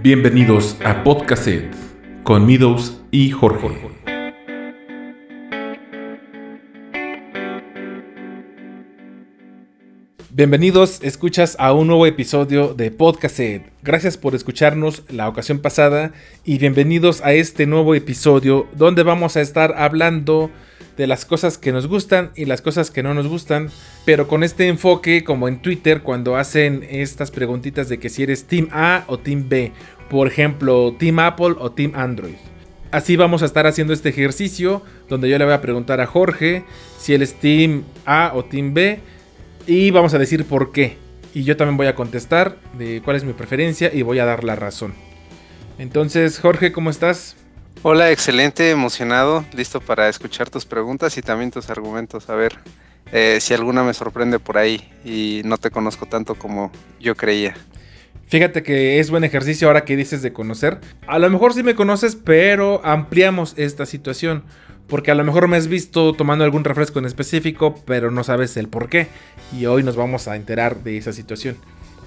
Bienvenidos a Podcast con Midos y Jorge. Bienvenidos, escuchas a un nuevo episodio de Podcast Gracias por escucharnos la ocasión pasada y bienvenidos a este nuevo episodio donde vamos a estar hablando de las cosas que nos gustan y las cosas que no nos gustan, pero con este enfoque como en Twitter cuando hacen estas preguntitas de que si eres Team A o Team B, por ejemplo, Team Apple o Team Android. Así vamos a estar haciendo este ejercicio donde yo le voy a preguntar a Jorge si él es Team A o Team B y vamos a decir por qué. Y yo también voy a contestar de cuál es mi preferencia y voy a dar la razón. Entonces, Jorge, ¿cómo estás? Hola, excelente, emocionado, listo para escuchar tus preguntas y también tus argumentos. A ver eh, si alguna me sorprende por ahí y no te conozco tanto como yo creía. Fíjate que es buen ejercicio ahora que dices de conocer. A lo mejor sí me conoces, pero ampliamos esta situación. Porque a lo mejor me has visto tomando algún refresco en específico, pero no sabes el por qué. Y hoy nos vamos a enterar de esa situación.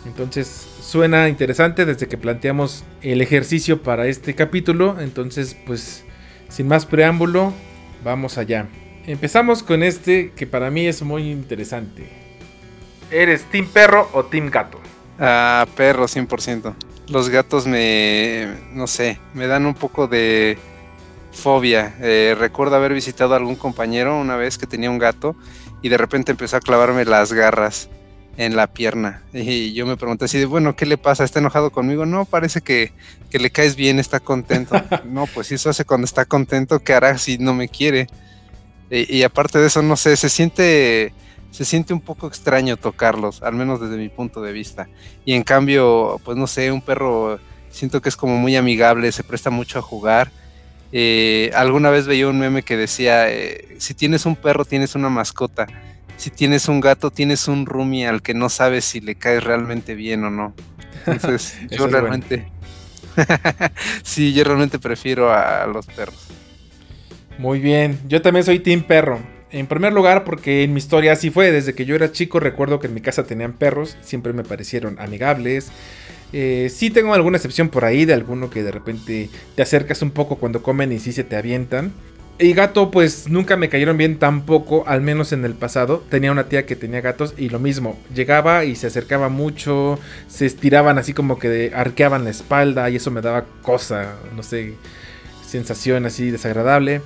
Entonces suena interesante desde que planteamos el ejercicio para este capítulo. Entonces pues sin más preámbulo, vamos allá. Empezamos con este que para mí es muy interesante. ¿Eres team perro o team gato? Ah, perro 100%. Los gatos me, no sé, me dan un poco de fobia. Eh, recuerdo haber visitado a algún compañero una vez que tenía un gato y de repente empezó a clavarme las garras en la pierna. Y yo me pregunté así de, bueno, ¿qué le pasa? ¿Está enojado conmigo? No, parece que, le caes bien, está contento. no, pues eso hace cuando está contento, ¿qué hará si no me quiere? Y, aparte de eso, no sé, se siente, se siente un poco extraño tocarlos, al menos desde mi punto de vista. Y en cambio, pues no sé, un perro siento que es como muy amigable, se presta mucho a jugar. Eh, alguna vez veía un meme que decía, eh, si tienes un perro, tienes una mascota si tienes un gato, tienes un roomie al que no sabes si le caes realmente bien o no. Entonces, yo realmente. sí, yo realmente prefiero a, los perros. Muy bien, yo también soy Team Perro. En primer lugar, porque en mi historia así fue. Desde que yo era chico, recuerdo que en mi casa tenían perros. Siempre me parecieron amigables. Eh, sí tengo alguna excepción por ahí de alguno que de repente te acercas un poco cuando comen y sí se te avientan. Y gato, pues nunca me cayeron bien tampoco, al menos en el pasado. Tenía una tía que tenía gatos y lo mismo. Llegaba y se acercaba mucho, se estiraban así como que arqueaban la espalda y eso me daba cosa, no sé, sensación así desagradable.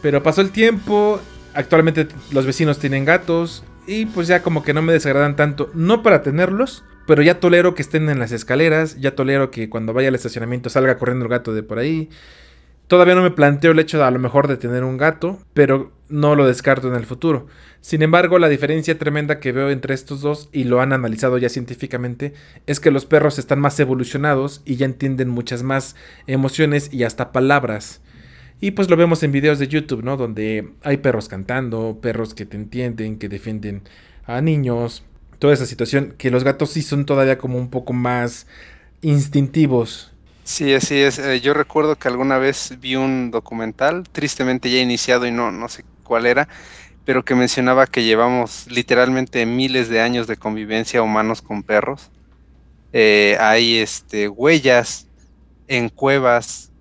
Pero pasó el tiempo, actualmente los vecinos tienen gatos y pues ya como que no me desagradan tanto, no para tenerlos, pero ya tolero que estén en las escaleras, ya tolero que cuando vaya al estacionamiento salga corriendo el gato de por ahí. Todavía no me planteo el hecho de a lo mejor de tener un gato, pero no lo descarto en el futuro. Sin embargo, la diferencia tremenda que veo entre estos dos, y lo han analizado ya científicamente, es que los perros están más evolucionados y ya entienden muchas más emociones y hasta palabras. Y pues lo vemos en videos de YouTube, ¿no? Donde hay perros cantando, perros que te entienden, que defienden a niños, toda esa situación, que los gatos sí son todavía como un poco más instintivos Sí, así es. Eh, yo recuerdo que alguna vez vi un documental, tristemente ya iniciado y no, no sé cuál era, pero que mencionaba que llevamos literalmente miles de años de convivencia humanos con perros. Eh, hay este, huellas en cuevas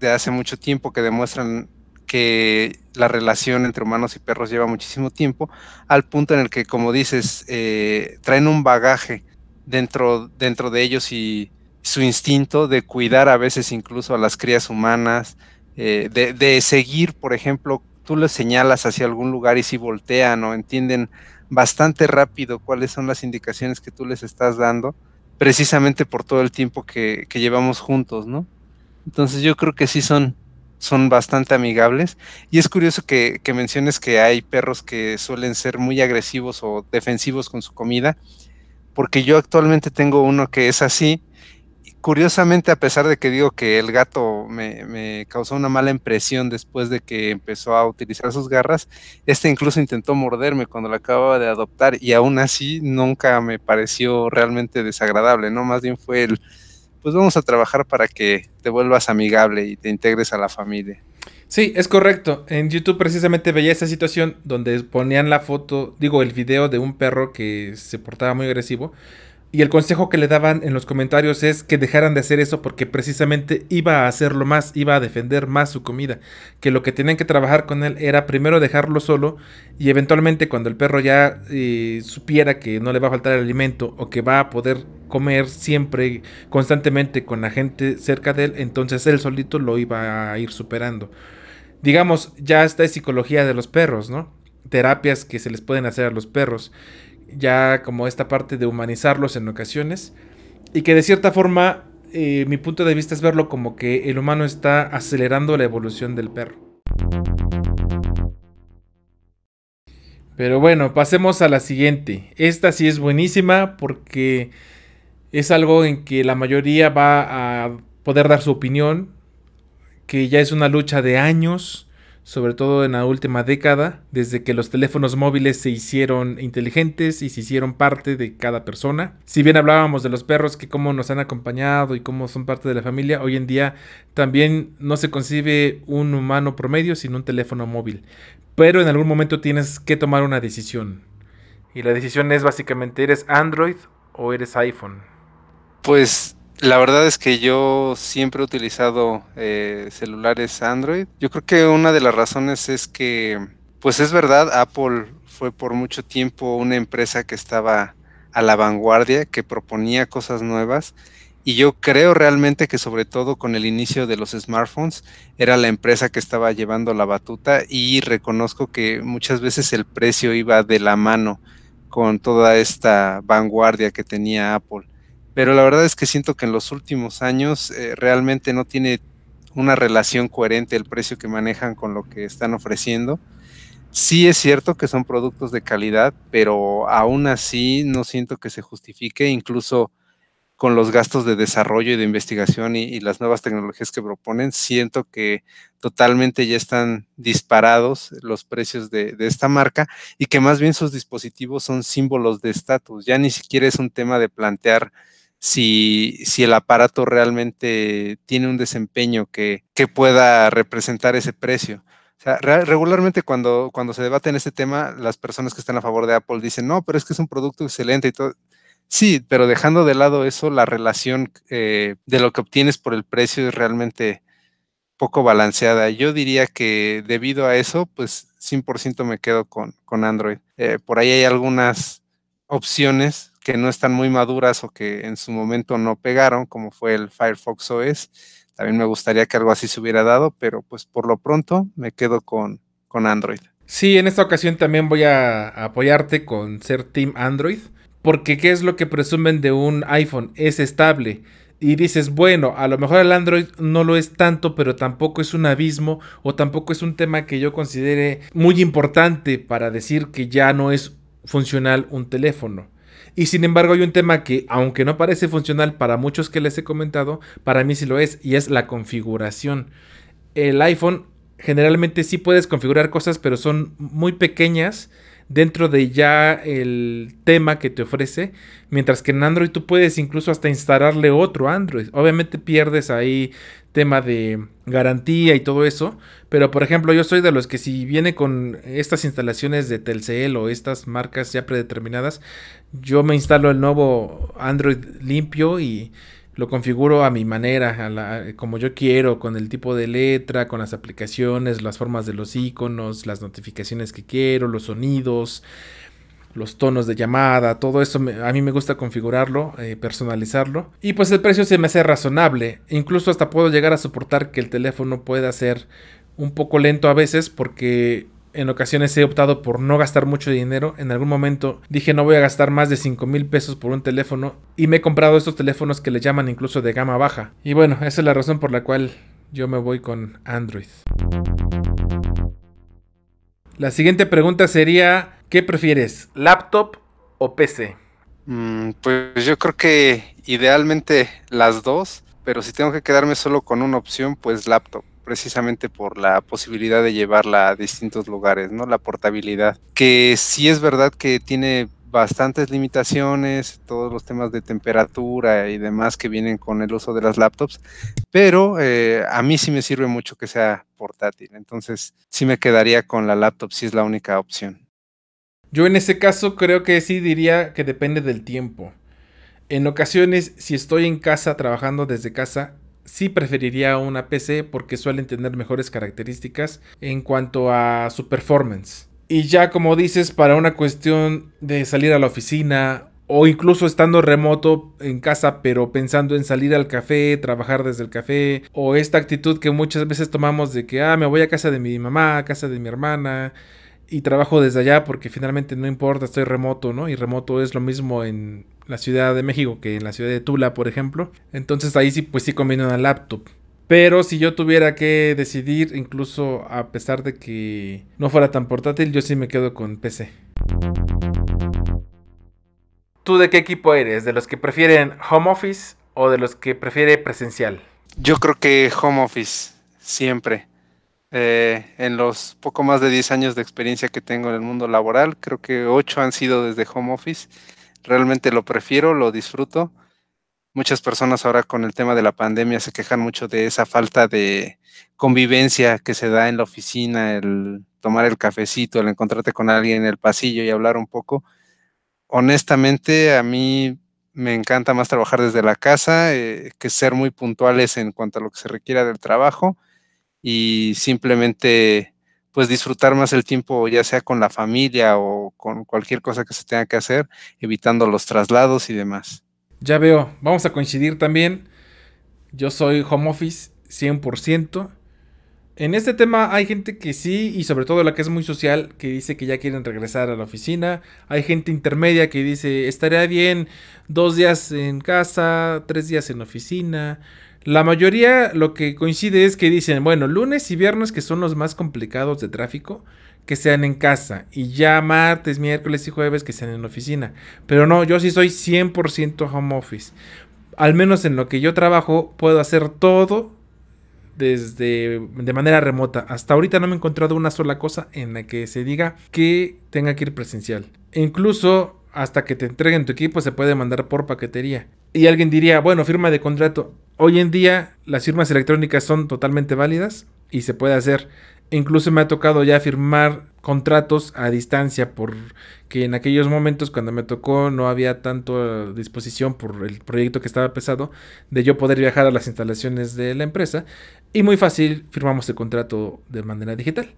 de hace mucho tiempo que demuestran que la relación entre humanos y perros lleva muchísimo tiempo, al punto en el que, como dices, eh, traen un bagaje dentro, dentro de ellos y su instinto de cuidar a veces incluso a las crías humanas, eh, de, seguir, por ejemplo, tú les señalas hacia algún lugar y si voltean o entienden bastante rápido cuáles son las indicaciones que tú les estás dando, precisamente por todo el tiempo que, llevamos juntos, ¿no? Entonces yo creo que sí son, son bastante amigables. Y es curioso que, que menciones que hay perros que suelen ser muy agresivos o defensivos con su comida, porque yo actualmente tengo uno que es así, curiosamente, a pesar de que digo que el gato me, causó una mala impresión después de que empezó a utilizar sus garras, este incluso intentó morderme cuando lo acababa de adoptar y aún así nunca me pareció realmente desagradable, ¿no? Más bien fue el, pues vamos a trabajar para que te vuelvas amigable y te integres a la familia. Sí, es correcto. En YouTube precisamente veía esa situación donde ponían la foto, digo, el video de un perro que se portaba muy agresivo Y el consejo que le daban en los comentarios es que dejaran de hacer eso porque precisamente iba a hacerlo más, iba a defender más su comida. Que lo que tenían que trabajar con él era primero dejarlo solo y eventualmente cuando el perro ya eh, supiera que no le va a faltar el alimento o que va a poder comer siempre, constantemente con la gente cerca de él, entonces él solito lo iba a ir superando. Digamos, ya está es psicología de los perros, ¿no? Terapias que se les pueden hacer a los perros ya como esta parte de humanizarlos en ocasiones y que de cierta forma eh, mi punto de vista es verlo como que el humano está acelerando la evolución del perro. Pero bueno, pasemos a la siguiente. Esta sí es buenísima porque es algo en que la mayoría va a poder dar su opinión, que ya es una lucha de años, sobre todo en la última década, desde que los teléfonos móviles se hicieron inteligentes y se hicieron parte de cada persona. Si bien hablábamos de los perros que cómo nos han acompañado y cómo son parte de la familia, hoy en día también no se concibe un humano promedio sin un teléfono móvil. Pero en algún momento tienes que tomar una decisión. Y la decisión es básicamente, ¿eres Android o eres iPhone? Pues la verdad es que yo siempre he utilizado eh, celulares Android. Yo creo que una de las razones es que, pues es verdad, Apple fue por mucho tiempo una empresa que estaba a la vanguardia, que proponía cosas nuevas. Y yo creo realmente que sobre todo con el inicio de los smartphones era la empresa que estaba llevando la batuta y reconozco que muchas veces el precio iba de la mano con toda esta vanguardia que tenía Apple pero la verdad es que siento que en los últimos años eh, realmente no tiene una relación coherente el precio que manejan con lo que están ofreciendo. Sí es cierto que son productos de calidad, pero aún así no siento que se justifique, incluso con los gastos de desarrollo y de investigación y, las nuevas tecnologías que proponen, siento que totalmente ya están disparados los precios de, de esta marca y que más bien sus dispositivos son símbolos de estatus. Ya ni siquiera es un tema de plantear si, si el aparato realmente tiene un desempeño que, que pueda representar ese precio. O sea, regularmente cuando, cuando se debate en este tema, las personas que están a favor de Apple dicen, no, pero es que es un producto excelente y todo. Sí, pero dejando de lado eso, la relación eh, de lo que obtienes por el precio es realmente poco balanceada. Yo diría que debido a eso, pues 100% me quedo con, con Android. Eh, por ahí hay algunas opciones que no están muy maduras o que en su momento no pegaron, como fue el Firefox OS. También me gustaría que algo así se hubiera dado, pero pues por lo pronto me quedo con, con Android. Sí, en esta ocasión también voy a apoyarte con ser Team Android, porque ¿qué es lo que presumen de un iPhone? Es estable. Y dices, bueno, a lo mejor el Android no lo es tanto, pero tampoco es un abismo o tampoco es un tema que yo considere muy importante para decir que ya no es funcional un teléfono. Y sin embargo hay un tema que, aunque no parece funcional para muchos que les he comentado, para mí sí lo es, y es la configuración. El iPhone generalmente sí puedes configurar cosas, pero son muy pequeñas dentro de ya el tema que te ofrece, mientras que en Android tú puedes incluso hasta instalarle otro Android. Obviamente pierdes ahí tema de garantía y todo eso, pero por ejemplo yo soy de los que si viene con estas instalaciones de Telcel o estas marcas ya predeterminadas, yo me instalo el nuevo Android limpio y lo configuro a mi manera, como yo quiero, con el tipo de letra, con las aplicaciones, las formas de los iconos, las notificaciones que quiero, los sonidos, los tonos de llamada, todo eso a mí me gusta configurarlo, eh, personalizarlo. Y pues el precio se me hace razonable. Incluso hasta puedo llegar a soportar que el teléfono pueda ser un poco lento a veces porque en ocasiones he optado por no gastar mucho dinero. En algún momento dije no voy a gastar más de 5 mil pesos por un teléfono y me he comprado estos teléfonos que le llaman incluso de gama baja. Y bueno, esa es la razón por la cual yo me voy con Android. La siguiente pregunta sería, ¿qué prefieres? ¿Laptop o PC? Mm, pues yo creo que idealmente las dos, pero si tengo que quedarme solo con una opción, pues laptop precisamente por la posibilidad de llevarla a distintos lugares, ¿no? La portabilidad, que sí es verdad que tiene bastantes limitaciones, todos los temas de temperatura y demás que vienen con el uso de las laptops, pero eh, a mí sí me sirve mucho que sea portátil, entonces sí me quedaría con la laptop si es la única opción. Yo en ese caso creo que sí diría que depende del tiempo. En ocasiones, si estoy en casa trabajando desde casa, sí preferiría una PC porque suelen tener mejores características en cuanto a su performance. Y ya como dices, para una cuestión de salir a la oficina o incluso estando remoto en casa, pero pensando en salir al café, trabajar desde el café, o esta actitud que muchas veces tomamos de que, ah, me voy a casa de mi mamá, a casa de mi hermana, y trabajo desde allá porque finalmente no importa, estoy remoto, ¿no? Y remoto es lo mismo en la Ciudad de México que en la ciudad de Tula, por ejemplo. Entonces ahí sí, pues sí conviene una laptop. Pero si yo tuviera que decidir, incluso a pesar de que no fuera tan portátil, yo sí me quedo con PC. ¿Tú de qué equipo eres? ¿De los que prefieren home office o de los que prefiere presencial? Yo creo que home office, siempre. Eh, en los poco más de 10 años de experiencia que tengo en el mundo laboral, creo que 8 han sido desde home office. Realmente lo prefiero, lo disfruto muchas personas ahora con el tema de la pandemia se quejan mucho de esa falta de convivencia que se da en la oficina, el tomar el cafecito, el encontrarte con alguien en el pasillo y hablar un poco. Honestamente, a mí me encanta más trabajar desde la casa eh, que ser muy puntuales en cuanto a lo que se requiera del trabajo y simplemente pues disfrutar más el tiempo ya sea con la familia o con cualquier cosa que se tenga que hacer, evitando los traslados y demás. Ya veo, vamos a coincidir también. Yo soy home office 100%. En este tema hay gente que sí, y sobre todo la que es muy social, que dice que ya quieren regresar a la oficina. Hay gente intermedia que dice, estaría bien dos días en casa, tres días en oficina. La mayoría lo que coincide es que dicen, bueno, lunes y viernes que son los más complicados de tráfico, que sean en casa y ya martes, miércoles y jueves que sean en oficina. Pero no, yo sí soy 100% home office. Al menos en lo que yo trabajo puedo hacer todo desde de manera remota. Hasta ahorita no me he encontrado una sola cosa en la que se diga que tenga que ir presencial. incluso hasta que te entreguen tu equipo se puede mandar por paquetería. Y alguien diría, bueno, firma de contrato. Hoy en día las firmas electrónicas son totalmente válidas y se puede hacer. Incluso me ha tocado ya firmar contratos a distancia porque en aquellos momentos cuando me tocó no había tanto disposición por el proyecto que estaba pesado de yo poder viajar a las instalaciones de la empresa y muy fácil firmamos el contrato de manera digital.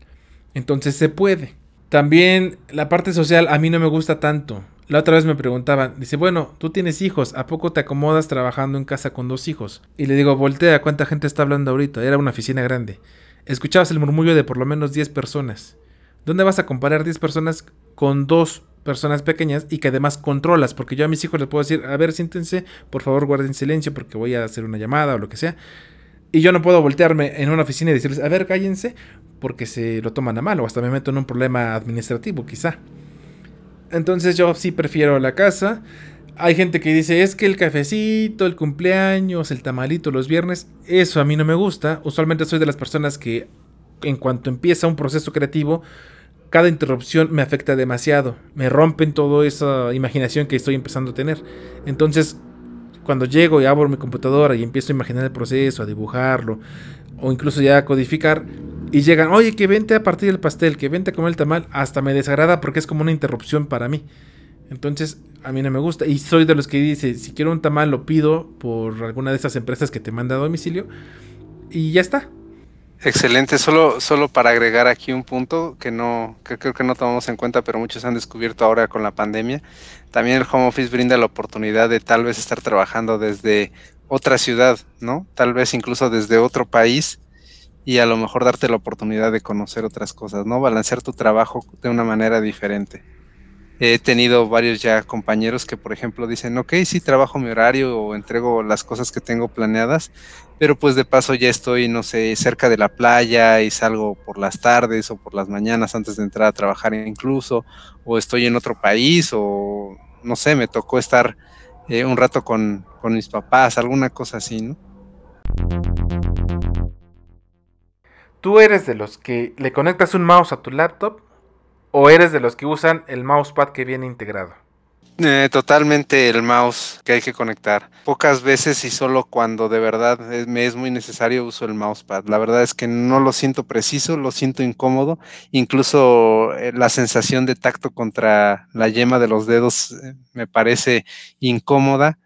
Entonces se puede. También la parte social a mí no me gusta tanto. La otra vez me preguntaban, dice, bueno, tú tienes hijos, ¿a poco te acomodas trabajando en casa con dos hijos? Y le digo, voltea, ¿cuánta gente está hablando ahorita? Era una oficina grande escuchabas el murmullo de por lo menos 10 personas. ¿Dónde vas a comparar 10 personas con dos personas pequeñas y que además controlas? Porque yo a mis hijos les puedo decir, a ver, siéntense, por favor guarden silencio porque voy a hacer una llamada o lo que sea. Y yo no puedo voltearme en una oficina y decirles, a ver, cállense, porque se lo toman a mal o hasta me meto en un problema administrativo, quizá. Entonces yo sí prefiero la casa. Hay gente que dice, es que el cafecito, el cumpleaños, el tamalito los viernes, eso a mí no me gusta. Usualmente soy de las personas que en cuanto empieza un proceso creativo, cada interrupción me afecta demasiado. Me rompen toda esa imaginación que estoy empezando a tener. Entonces, cuando llego y abro mi computadora y empiezo a imaginar el proceso, a dibujarlo, o incluso ya a codificar, y llegan, oye, que vente a partir del pastel, que vente a comer el tamal, hasta me desagrada porque es como una interrupción para mí. Entonces, a mí no me gusta. Y soy de los que dice, si quiero un tamal lo pido por alguna de esas empresas que te manda a domicilio. Y ya está. Excelente, solo, solo para agregar aquí un punto que no, que creo que no tomamos en cuenta, pero muchos han descubierto ahora con la pandemia. También el home office brinda la oportunidad de tal vez estar trabajando desde otra ciudad, ¿no? Tal vez incluso desde otro país y a lo mejor darte la oportunidad de conocer otras cosas, ¿no? Balancear tu trabajo de una manera diferente. He tenido varios ya compañeros que, por ejemplo, dicen, ok, sí trabajo mi horario o entrego las cosas que tengo planeadas, pero pues de paso ya estoy, no sé, cerca de la playa y salgo por las tardes o por las mañanas antes de entrar a trabajar incluso, o estoy en otro país o, no sé, me tocó estar eh, un rato con, con mis papás, alguna cosa así, ¿no? ¿Tú eres de los que le conectas un mouse a tu laptop ¿O eres de los que usan el mousepad que viene integrado? Eh, totalmente el mouse que hay que conectar. Pocas veces y solo cuando de verdad me es muy necesario uso el mousepad. La verdad es que no lo siento preciso, lo siento incómodo. Incluso eh, la sensación de tacto contra la yema de los dedos eh, me parece incómoda.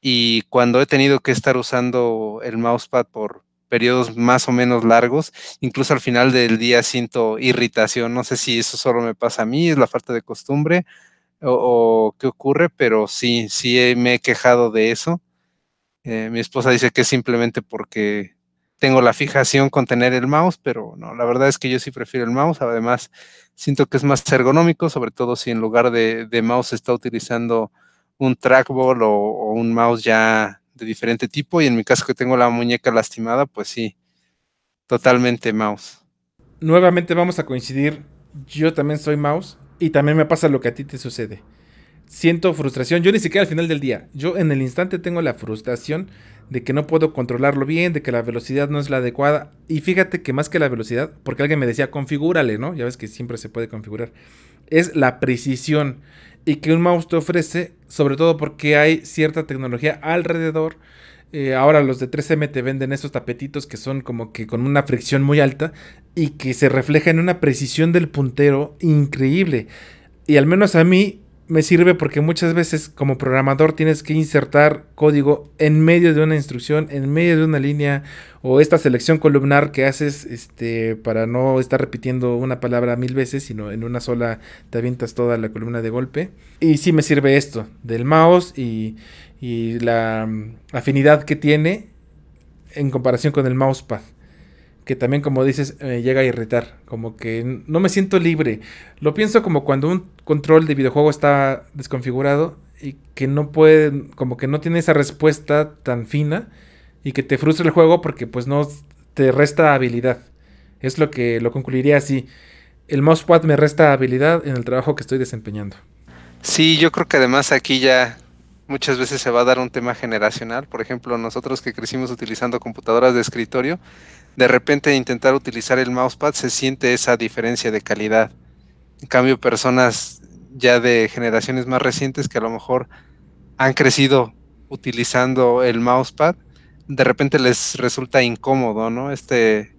y cuando he tenido que estar usando el mousepad por periodos más o menos largos, incluso al final del día siento irritación. No sé si eso solo me pasa a mí, es la falta de costumbre o, qué ocurre, pero sí, sí me he quejado de eso. Eh, mi esposa dice que es simplemente porque tengo la fijación con tener el mouse, pero no, la verdad es que yo sí prefiero el mouse. Además, siento que es más ergonómico, sobre todo si en lugar de, mouse está utilizando un trackball o, un mouse ya de diferente tipo. Y en mi caso que tengo la muñeca lastimada, pues sí, totalmente mouse. Nuevamente vamos a coincidir. Yo también soy mouse y también me pasa lo que a ti te sucede. Siento frustración. Yo ni siquiera al final del día. Yo en el instante tengo la frustración de que no puedo controlarlo bien, de que la velocidad no es la adecuada. Y fíjate que más que la velocidad, porque alguien me decía, configúrale, ¿no? Ya ves que siempre se puede configurar. Es la precisión y que un mouse te ofrece, sobre todo porque hay cierta tecnología alrededor. Eh, ahora los de 3M te venden esos tapetitos que son como que con una fricción muy alta y que se refleja en una precisión del puntero increíble. Y al menos a mí me sirve porque muchas veces como programador tienes que insertar código en medio de una instrucción, en medio de una línea o esta selección columnar que haces este, para no estar repitiendo una palabra mil veces, sino en una sola te avientas toda la columna de golpe. Y sí me sirve esto del mouse y, y la mm, afinidad que tiene en comparación con el mousepad que también como dices me llega a irritar, como que no me siento libre. Lo pienso como cuando un control de videojuego está desconfigurado y que no puede, como que no tiene esa respuesta tan fina y que te frustra el juego porque pues no te resta habilidad. Es lo que lo concluiría así. El mousepad me resta habilidad en el trabajo que estoy desempeñando. Sí, yo creo que además aquí ya muchas veces se va a dar un tema generacional. Por ejemplo, nosotros que crecimos utilizando computadoras de escritorio, de repente intentar utilizar el mousepad se siente esa diferencia de calidad. En cambio, personas ya de generaciones más recientes que a lo mejor han crecido utilizando el mousepad, de repente les resulta incómodo, ¿no? Este,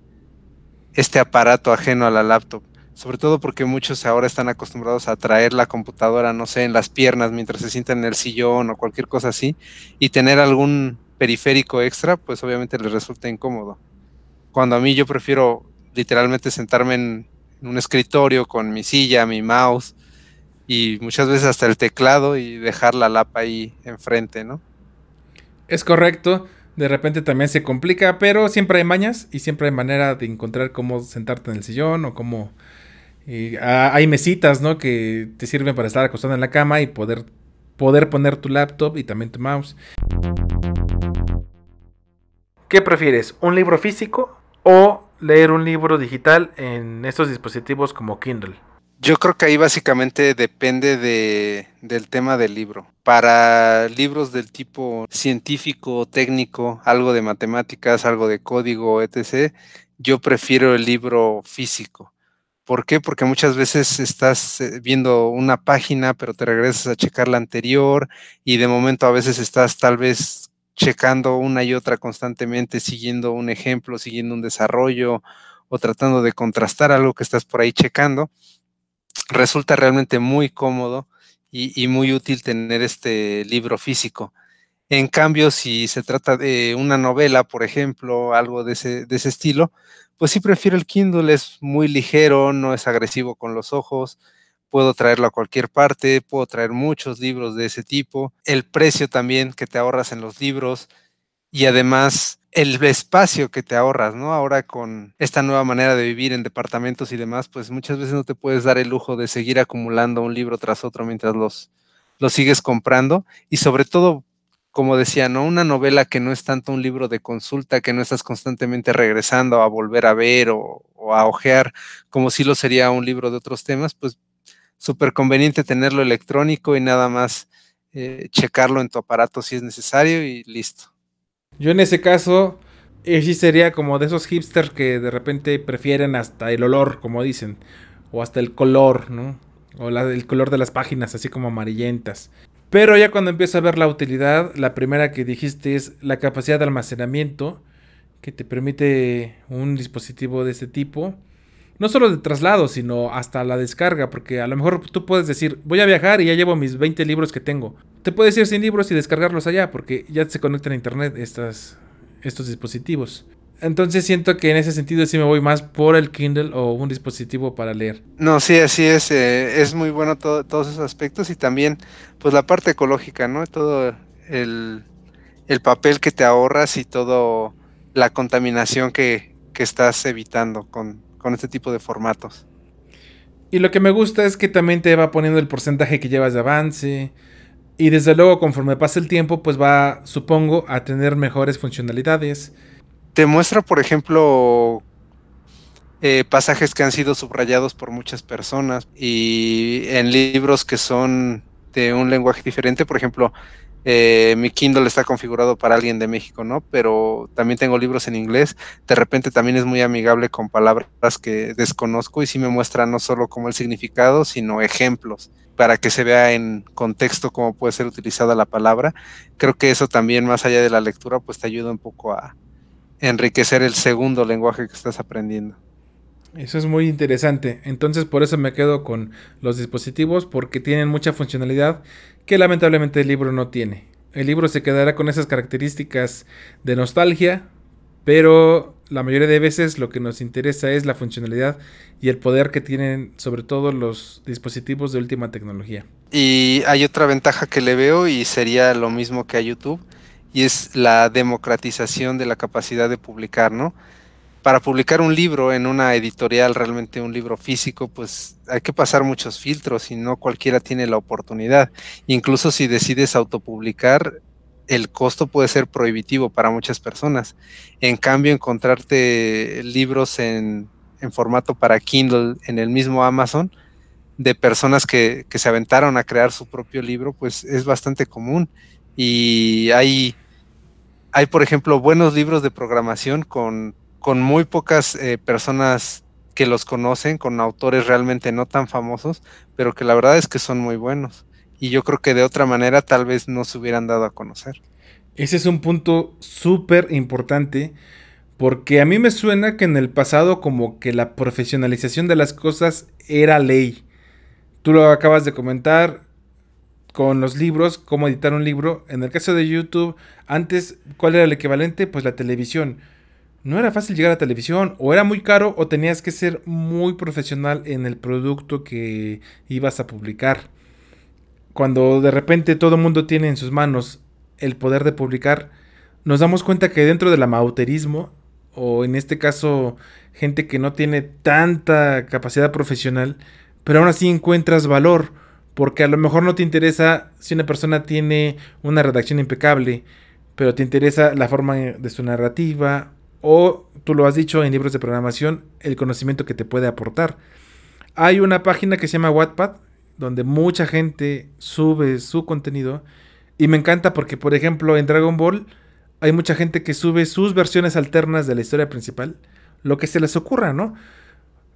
este aparato ajeno a la laptop. Sobre todo porque muchos ahora están acostumbrados a traer la computadora, no sé, en las piernas mientras se sientan en el sillón o cualquier cosa así, y tener algún periférico extra, pues obviamente les resulta incómodo. Cuando a mí yo prefiero literalmente sentarme en, un escritorio con mi silla, mi mouse y muchas veces hasta el teclado y dejar la lapa ahí enfrente, ¿no? Es correcto. De repente también se complica, pero siempre hay mañas y siempre hay manera de encontrar cómo sentarte en el sillón o cómo... hay mesitas, ¿no? Que te sirven para estar acostado en la cama y poder, poder poner tu laptop y también tu mouse. ¿Qué prefieres? ¿Un libro físico o leer un libro digital en estos dispositivos como Kindle? Yo creo que ahí básicamente depende de, del tema del libro. Para libros del tipo científico, técnico, algo de matemáticas, algo de código, etc., yo prefiero el libro físico. ¿Por qué? Porque muchas veces estás eh, viendo una página, pero te regresas a checar la anterior y de momento a veces estás tal vez checando una y otra constantemente, siguiendo un ejemplo, siguiendo un desarrollo o tratando de contrastar algo que estás por ahí checando, resulta realmente muy cómodo y, muy útil tener este libro físico. En cambio, si se trata de una novela, por ejemplo, algo de ese, de ese estilo, pues sí prefiero el Kindle, es muy ligero, no es agresivo con los ojos, puedo traerlo a cualquier parte, puedo traer muchos libros de ese tipo, el precio también que te ahorras en los libros y además el espacio que te ahorras, ¿no? Ahora con esta nueva manera de vivir en departamentos y demás, pues muchas veces no te puedes dar el lujo de seguir acumulando un libro tras otro mientras los, los sigues comprando y sobre todo como decía, ¿no? Una novela que no es tanto un libro de consulta, que no estás constantemente regresando a volver a ver o, o a ojear, como si lo sería un libro de otros temas, pues súper conveniente tenerlo electrónico y nada más eh, checarlo en tu aparato si es necesario y listo. Yo en ese caso, eh, sí sería como de esos hipsters que de repente prefieren hasta el olor, como dicen, o hasta el color, ¿no? O el color de las páginas, así como amarillentas. Pero ya cuando empiezo a ver la utilidad, la primera que dijiste es la capacidad de almacenamiento que te permite un dispositivo de este tipo no solo de traslado, sino hasta la descarga, porque a lo mejor tú puedes decir, voy a viajar y ya llevo mis 20 libros que tengo. te puedes ir sin libros y descargarlos allá, porque ya se conectan a internet estas, estos dispositivos. Entonces siento que en ese sentido sí me voy más por el Kindle o un dispositivo para leer. No, sí, así es. Eh, es muy bueno todos esos aspectos y también pues la parte ecológica, ¿no? Todo el, papel que te ahorras y todo la contaminación que, estás evitando con, con este tipo de formatos. Y lo que me gusta es que también te va poniendo el porcentaje que llevas de avance. Y desde luego, conforme pasa el tiempo, pues va, supongo, a tener mejores funcionalidades te muestra, por ejemplo, eh, pasajes que han sido subrayados por muchas personas y en libros que son de un lenguaje diferente, por ejemplo, eh, mi Kindle está configurado para alguien de México, ¿no? Pero también tengo libros en inglés. De repente también es muy amigable con palabras que desconozco y sí me muestra no solo como el significado, sino ejemplos para que se vea en contexto cómo puede ser utilizada la palabra. Creo que eso también, más allá de la lectura, pues te ayuda un poco a, enriquecer el segundo lenguaje que estás aprendiendo. Eso es muy interesante. Entonces por eso me quedo con los dispositivos porque tienen mucha funcionalidad que lamentablemente el libro no tiene. El libro se quedará con esas características de nostalgia, pero la mayoría de veces lo que nos interesa es la funcionalidad y el poder que tienen sobre todo los dispositivos de última tecnología. Y hay otra ventaja que le veo y sería lo mismo que a YouTube y es la democratización de la capacidad de publicar, ¿no? Para publicar un libro en una editorial, realmente un libro físico, pues hay que pasar muchos filtros y no cualquiera tiene la oportunidad. Incluso si decides autopublicar, el costo puede ser prohibitivo para muchas personas. En cambio, encontrarte libros en, formato para Kindle en el mismo Amazon de personas que, que se aventaron a crear su propio libro, pues es bastante común. Y hay hay, por ejemplo, buenos libros de programación con, con muy pocas eh, personas que los conocen, con autores realmente no tan famosos, pero que la verdad es que son muy buenos. Y yo creo que de otra manera tal vez no se hubieran dado a conocer. Ese es un punto súper importante porque a mí me suena que en el pasado como que la profesionalización de las cosas era ley. Tú lo acabas de comentar, con los libros, cómo editar un libro. En el caso de YouTube, antes, ¿cuál era el equivalente? Pues la televisión. No era fácil llegar a televisión, o era muy caro, o tenías que ser muy profesional en el producto que ibas a publicar. Cuando de repente todo el mundo tiene en sus manos el poder de publicar, nos damos cuenta que dentro del amauterismo, o en este caso, gente que no tiene tanta capacidad profesional, pero aún así encuentras valor porque a lo mejor no te interesa si una persona tiene una redacción impecable, pero te interesa la forma de su narrativa o, tú lo has dicho en libros de programación, el conocimiento que te puede aportar. Hay una página que se llama Wattpad, donde mucha gente sube su contenido y me encanta porque, por ejemplo, en Dragon Ball hay mucha gente que sube sus versiones alternas de la historia principal, lo que se les ocurra, ¿no?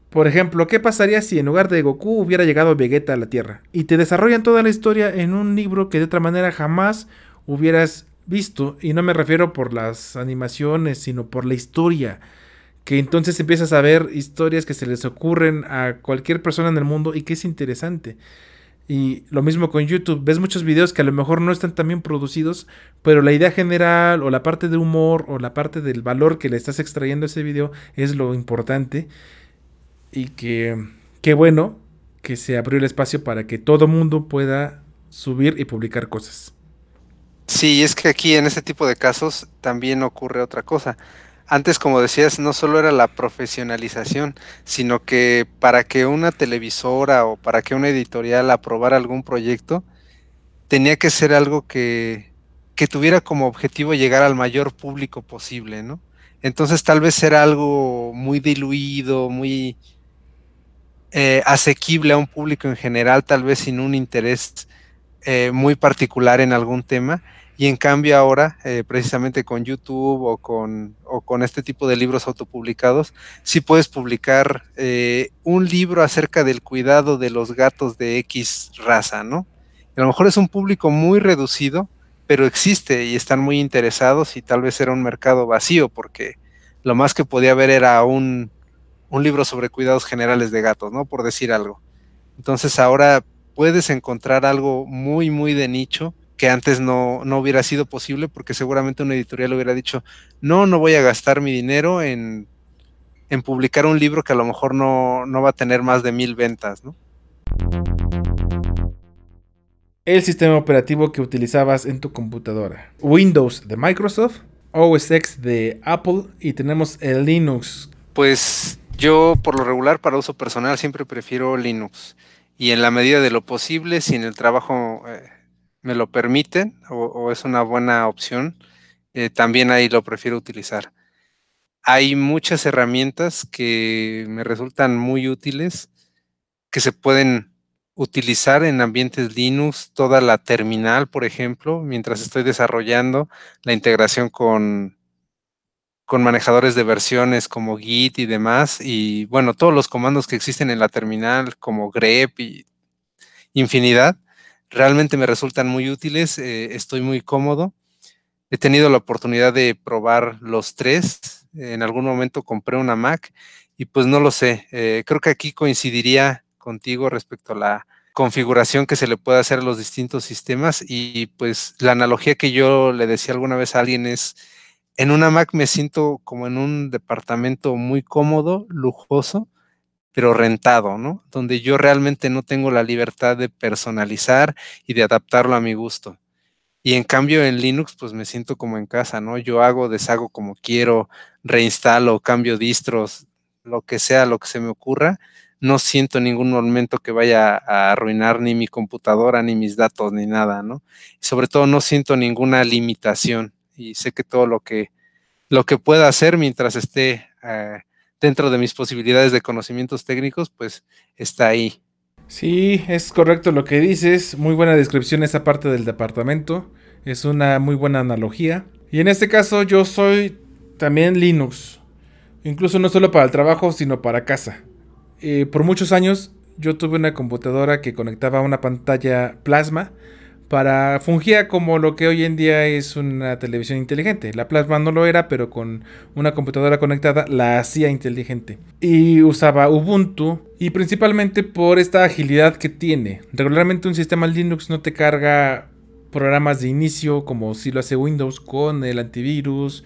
Por ejemplo, ¿qué pasaría si en lugar de Goku hubiera llegado Vegeta a la Tierra? Y te desarrollan toda la historia en un libro que de otra manera jamás hubieras visto. Y no me refiero por las animaciones, sino por la historia. Que entonces empiezas a ver historias que se les ocurren a cualquier persona en el mundo y que es interesante. Y lo mismo con YouTube, ves muchos videos que a lo mejor no están tan bien producidos, pero la idea general o la parte de humor o la parte del valor que le estás extrayendo a ese video es lo importante y que bueno que se abrió el espacio para que todo mundo pueda subir y publicar cosas. Sí, es que aquí en este tipo de casos también ocurre otra cosa. Antes, como decías, no solo era la profesionalización, sino que para que una televisora o para que una editorial aprobara algún proyecto, tenía que ser algo que, que tuviera como objetivo llegar al mayor público posible, ¿no? Entonces tal vez era algo muy diluido, muy, eh, asequible a un público en general, tal vez sin un interés eh, muy particular en algún tema. Y en cambio ahora, eh, precisamente con YouTube o con, o con, este tipo de libros autopublicados, sí puedes publicar un libro acerca del cuidado de los gatos de X raza, ¿no? a lo mejor es un público muy reducido, pero existe y están muy interesados y tal vez era un mercado vacío porque lo más que podía haber era un, un libro sobre cuidados generales de gatos, ¿no? Por decir algo. Entonces ahora puedes encontrar algo muy, muy de nicho que antes no, no hubiera sido posible porque seguramente una editorial hubiera dicho, no, no voy a gastar mi dinero en, en publicar un libro que a lo mejor no, no va a tener más de mil ventas, ¿no? El sistema operativo que utilizabas en tu computadora. Windows de Microsoft, OS X de Apple y tenemos el Linux. Pues yo por lo regular para uso personal siempre prefiero Linux y en la medida de lo posible, si en el trabajo eh, me lo permiten o, es una buena opción, eh, también ahí lo prefiero utilizar. Hay muchas herramientas que me resultan muy útiles, que se pueden utilizar en ambientes Linux, toda la terminal, por ejemplo, mientras estoy desarrollando la integración con, con manejadores de versiones como Git y demás, y bueno, todos los comandos que existen en la terminal como grep y infinidad, realmente me resultan muy útiles, eh, estoy muy cómodo. He tenido la oportunidad de probar los tres. En algún momento compré una Mac y pues no lo sé. Eh, creo que aquí coincidiría contigo respecto a la configuración que se le puede hacer a los distintos sistemas y pues la analogía que yo le decía alguna vez a alguien es, en una Mac me siento como en un departamento muy cómodo, lujoso, pero rentado, ¿no? Donde yo realmente no tengo la libertad de personalizar y de adaptarlo a mi gusto. Y en cambio en Linux, pues me siento como en casa, ¿no? Yo hago, deshago como quiero, reinstalo, cambio distros, lo que sea, lo que se me ocurra. No siento ningún momento que vaya a arruinar ni mi computadora, ni mis datos, ni nada, ¿no? Sobre todo no siento ninguna limitación y sé que todo lo que, lo que pueda hacer mientras esté eh, dentro de mis posibilidades de conocimientos técnicos, pues está ahí. Sí, es correcto lo que dices. Muy buena descripción esa parte del departamento. Es una muy buena analogía. Y en este caso yo soy también Linux. Incluso no solo para el trabajo, sino para casa. Eh, por muchos años yo tuve una computadora que conectaba a una pantalla plasma para fungía como lo que hoy en día es una televisión inteligente. La plasma no lo era, pero con una computadora conectada la hacía inteligente. Y usaba Ubuntu y principalmente por esta agilidad que tiene. Regularmente un sistema Linux no te carga programas de inicio como si lo hace Windows con el antivirus,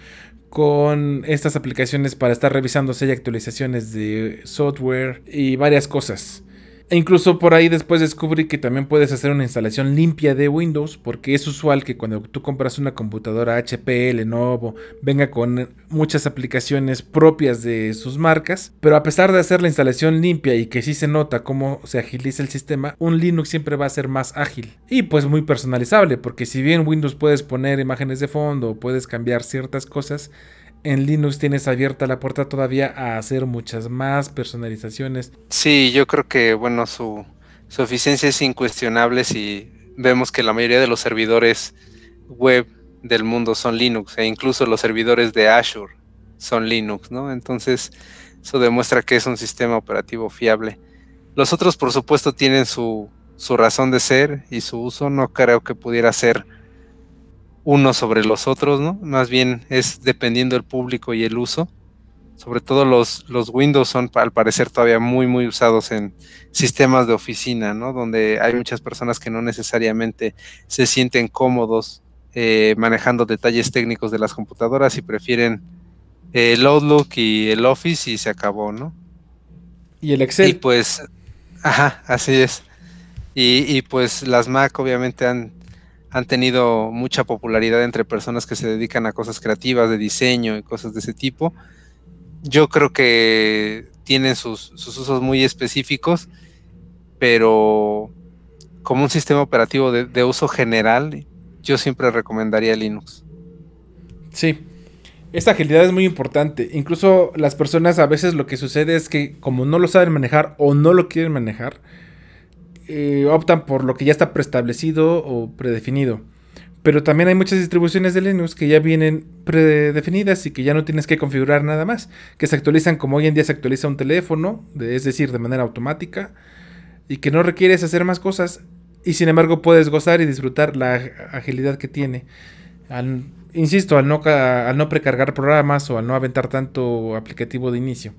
con estas aplicaciones para estar revisando si hay actualizaciones de software y varias cosas. E incluso por ahí después descubrí que también puedes hacer una instalación limpia de Windows, porque es usual que cuando tú compras una computadora HP, Lenovo, venga con muchas aplicaciones propias de sus marcas, pero a pesar de hacer la instalación limpia y que sí se nota cómo se agiliza el sistema, un Linux siempre va a ser más ágil y pues muy personalizable, porque si bien Windows puedes poner imágenes de fondo, puedes cambiar ciertas cosas, en Linux tienes abierta la puerta todavía a hacer muchas más personalizaciones. Sí, yo creo que, bueno, su, eficiencia es incuestionable si vemos que la mayoría de los servidores web del mundo son Linux e incluso los servidores de Azure son Linux, ¿no? Entonces, eso demuestra que es un sistema operativo fiable. Los otros, por supuesto, tienen su, su razón de ser y su uso. No creo que pudiera ser uno sobre los otros, ¿no? Más bien es dependiendo del público y el uso. Sobre todo los, los Windows son al parecer todavía muy, muy usados en sistemas de oficina, ¿no? Donde hay muchas personas que no necesariamente se sienten cómodos eh, manejando detalles técnicos de las computadoras y prefieren el Outlook y el Office y se acabó, ¿no? Y el Excel. Y pues, ajá, así es. Y, y pues las Mac obviamente han han tenido mucha popularidad entre personas que se dedican a cosas creativas, de diseño y cosas de ese tipo. Yo creo que tienen sus, usos muy específicos, pero como un sistema operativo de, uso general, yo siempre recomendaría Linux. Sí, esta agilidad es muy importante. Incluso las personas a veces lo que sucede es que como no lo saben manejar o no lo quieren manejar, eh, optan por lo que ya está preestablecido o predefinido. Pero también hay muchas distribuciones de Linux que ya vienen predefinidas y que ya no tienes que configurar nada más. Que se actualizan como hoy en día se actualiza un teléfono, es decir, de manera automática. Y que no requieres hacer más cosas. Y sin embargo puedes gozar y disfrutar la agilidad que tiene. insisto, al no, al no precargar programas o al no aventar tanto aplicativo de inicio.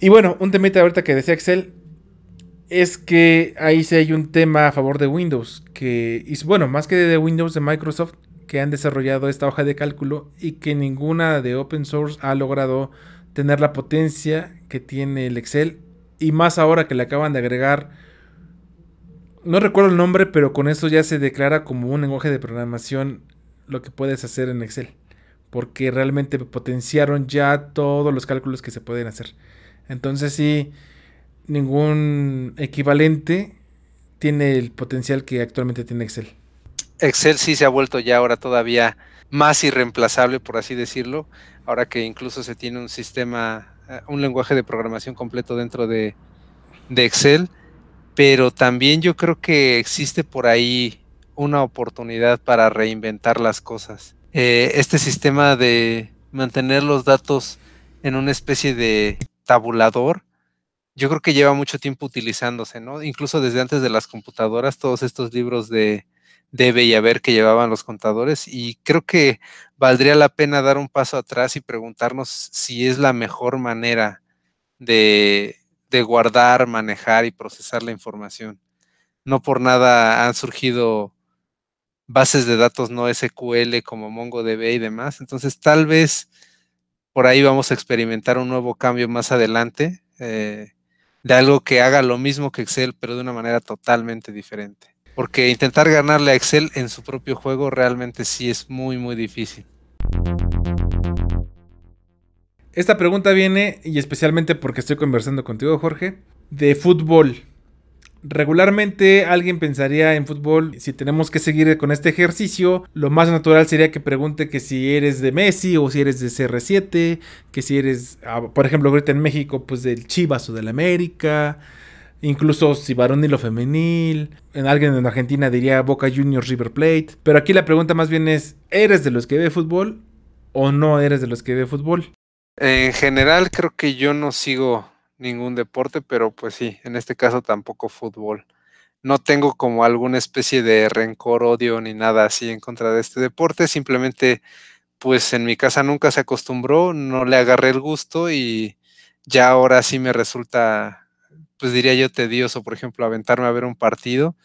Y bueno, un temita ahorita que decía Excel, es que ahí sí hay un tema a favor de Windows, que, y bueno, más que de Windows de Microsoft, que han desarrollado esta hoja de cálculo y que ninguna de open source ha logrado tener la potencia que tiene el Excel y más ahora que le acaban de agregar no recuerdo el nombre, pero con eso ya se declara como un lenguaje de programación lo que puedes hacer en Excel. Porque realmente potenciaron ya todos los cálculos que se pueden hacer. Entonces sí, ningún equivalente tiene el potencial que actualmente tiene Excel. Excel sí se ha vuelto ya ahora todavía más irreemplazable, por así decirlo, ahora que incluso se tiene un sistema, eh, un lenguaje de programación completo dentro de, Excel, pero también yo creo que existe por ahí una oportunidad para reinventar las cosas. Eh, este sistema de mantener los datos en una especie de tabulador, yo creo que lleva mucho tiempo utilizándose, ¿no? Incluso desde antes de las computadoras, todos estos libros de debe y haber que llevaban los contadores y creo que valdría la pena dar un paso atrás y preguntarnos si es la mejor manera de, de guardar, manejar y procesar la información. No por nada han surgido bases de datos no SQL como MongoDB y demás. Entonces tal vez por ahí vamos a experimentar un nuevo cambio más adelante eh, de algo que haga lo mismo que Excel, pero de una manera totalmente diferente. Porque intentar ganarle a Excel en su propio juego realmente sí es muy, muy difícil. Esta pregunta viene, y especialmente porque estoy conversando contigo, Jorge, de fútbol. Regularmente alguien pensaría en fútbol, si tenemos que seguir con este ejercicio, lo más natural sería que pregunte que si eres de Messi o si eres de CR7, que si eres, ah, por ejemplo, ahorita en México, pues del Chivas o del América, incluso si varonil o femenil, en alguien en Argentina diría Boca Juniors River Plate, pero aquí la pregunta más bien es, ¿eres de los que ve fútbol o no eres de los que ve fútbol? En general creo que yo no sigo ningún deporte, pero pues sí, en este caso tampoco fútbol. No tengo como alguna especie de rencor, odio ni nada así en contra de este deporte, simplemente pues en mi casa nunca se acostumbró, no le agarré el gusto y ya ahora sí me resulta, pues diría yo tedioso, por ejemplo, aventarme a ver un partido.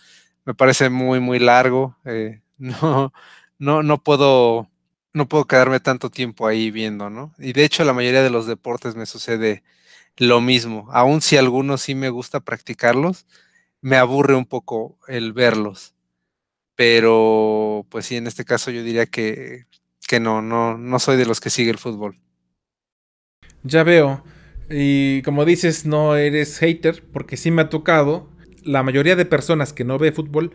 Me parece muy, muy largo. Eh, no, no, no puedo no puedo quedarme tanto tiempo ahí viendo, ¿no? Y de hecho la mayoría de los deportes me sucede lo mismo. Aun si algunos sí me gusta practicarlos, me aburre un poco el verlos. Pero pues sí, en este caso yo diría que, que no, no, no soy de los que sigue el fútbol. Ya veo. Y como dices, no eres hater, porque sí me ha tocado. La mayoría de personas que no ve fútbol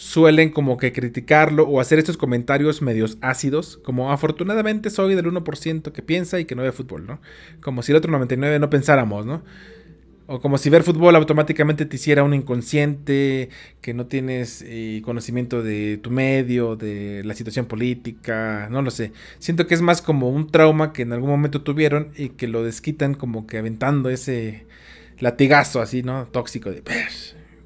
suelen como que criticarlo o hacer estos comentarios medios ácidos, como afortunadamente soy del 1% que piensa y que no ve fútbol, ¿no? Como si el otro 99 no pensáramos, ¿no? O como si ver fútbol automáticamente te hiciera un inconsciente, que no tienes eh, conocimiento de tu medio, de la situación política, no lo sé. Siento que es más como un trauma que en algún momento tuvieron y que lo desquitan como que aventando ese latigazo así, ¿no? Tóxico de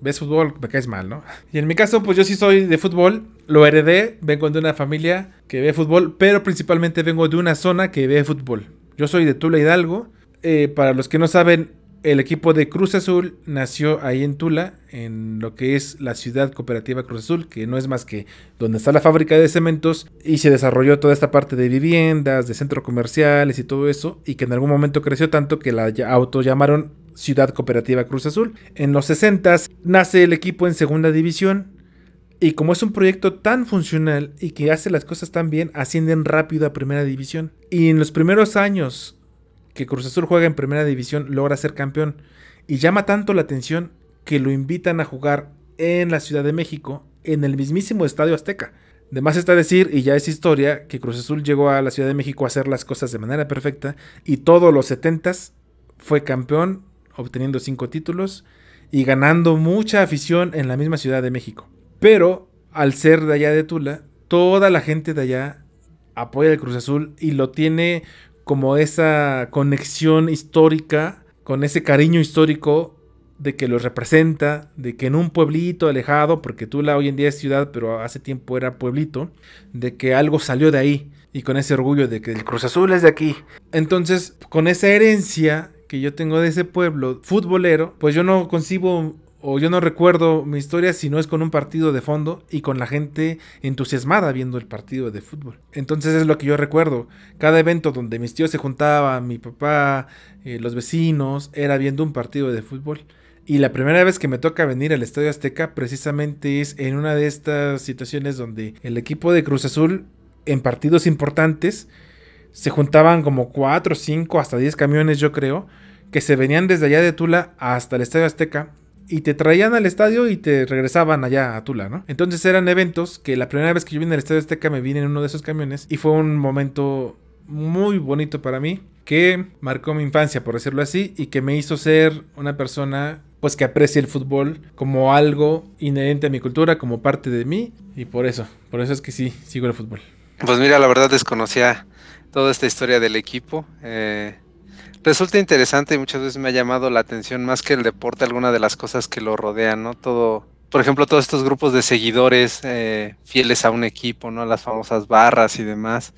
ves fútbol, me caes mal, ¿no? Y en mi caso, pues yo sí soy de fútbol, lo heredé, vengo de una familia que ve fútbol, pero principalmente vengo de una zona que ve fútbol. Yo soy de Tula Hidalgo. Eh, para los que no saben, el equipo de Cruz Azul nació ahí en Tula, en lo que es la ciudad cooperativa Cruz Azul, que no es más que donde está la fábrica de cementos, y se desarrolló toda esta parte de viviendas, de centros comerciales y todo eso, y que en algún momento creció tanto que la auto llamaron Ciudad Cooperativa Cruz Azul. En los 60 nace el equipo en segunda división y como es un proyecto tan funcional y que hace las cosas tan bien, ascienden rápido a primera división. Y en los primeros años que Cruz Azul juega en primera división logra ser campeón y llama tanto la atención que lo invitan a jugar en la Ciudad de México en el mismísimo Estadio Azteca. De más está decir, y ya es historia, que Cruz Azul llegó a la Ciudad de México a hacer las cosas de manera perfecta y todos los 70s fue campeón obteniendo cinco títulos y ganando mucha afición en la misma Ciudad de México. Pero al ser de allá de Tula, toda la gente de allá apoya el Cruz Azul y lo tiene como esa conexión histórica, con ese cariño histórico de que lo representa, de que en un pueblito alejado, porque Tula hoy en día es ciudad, pero hace tiempo era pueblito, de que algo salió de ahí y con ese orgullo de que el Cruz Azul es de aquí. Entonces, con esa herencia que yo tengo de ese pueblo futbolero, pues yo no concibo o yo no recuerdo mi historia si no es con un partido de fondo y con la gente entusiasmada viendo el partido de fútbol. Entonces es lo que yo recuerdo. Cada evento donde mis tíos se juntaban, mi papá, eh, los vecinos, era viendo un partido de fútbol. Y la primera vez que me toca venir al Estadio Azteca precisamente es en una de estas situaciones donde el equipo de Cruz Azul en partidos importantes se juntaban como 4, 5, hasta 10 camiones yo creo, que se venían desde allá de Tula hasta el Estadio Azteca y te traían al estadio y te regresaban allá a Tula, ¿no? Entonces eran eventos que la primera vez que yo vine al Estadio Azteca me vine en uno de esos camiones y fue un momento muy bonito para mí que marcó mi infancia, por decirlo así, y que me hizo ser una persona pues que aprecie el fútbol como algo inherente a mi cultura, como parte de mí, y por eso, por eso es que sí, sigo el fútbol. Pues mira, la verdad desconocía toda esta historia del equipo. Eh, resulta interesante y muchas veces me ha llamado la atención más que el deporte, alguna de las cosas que lo rodean, ¿no? Todo, por ejemplo, todos estos grupos de seguidores eh, fieles a un equipo, ¿no? Las famosas barras y demás.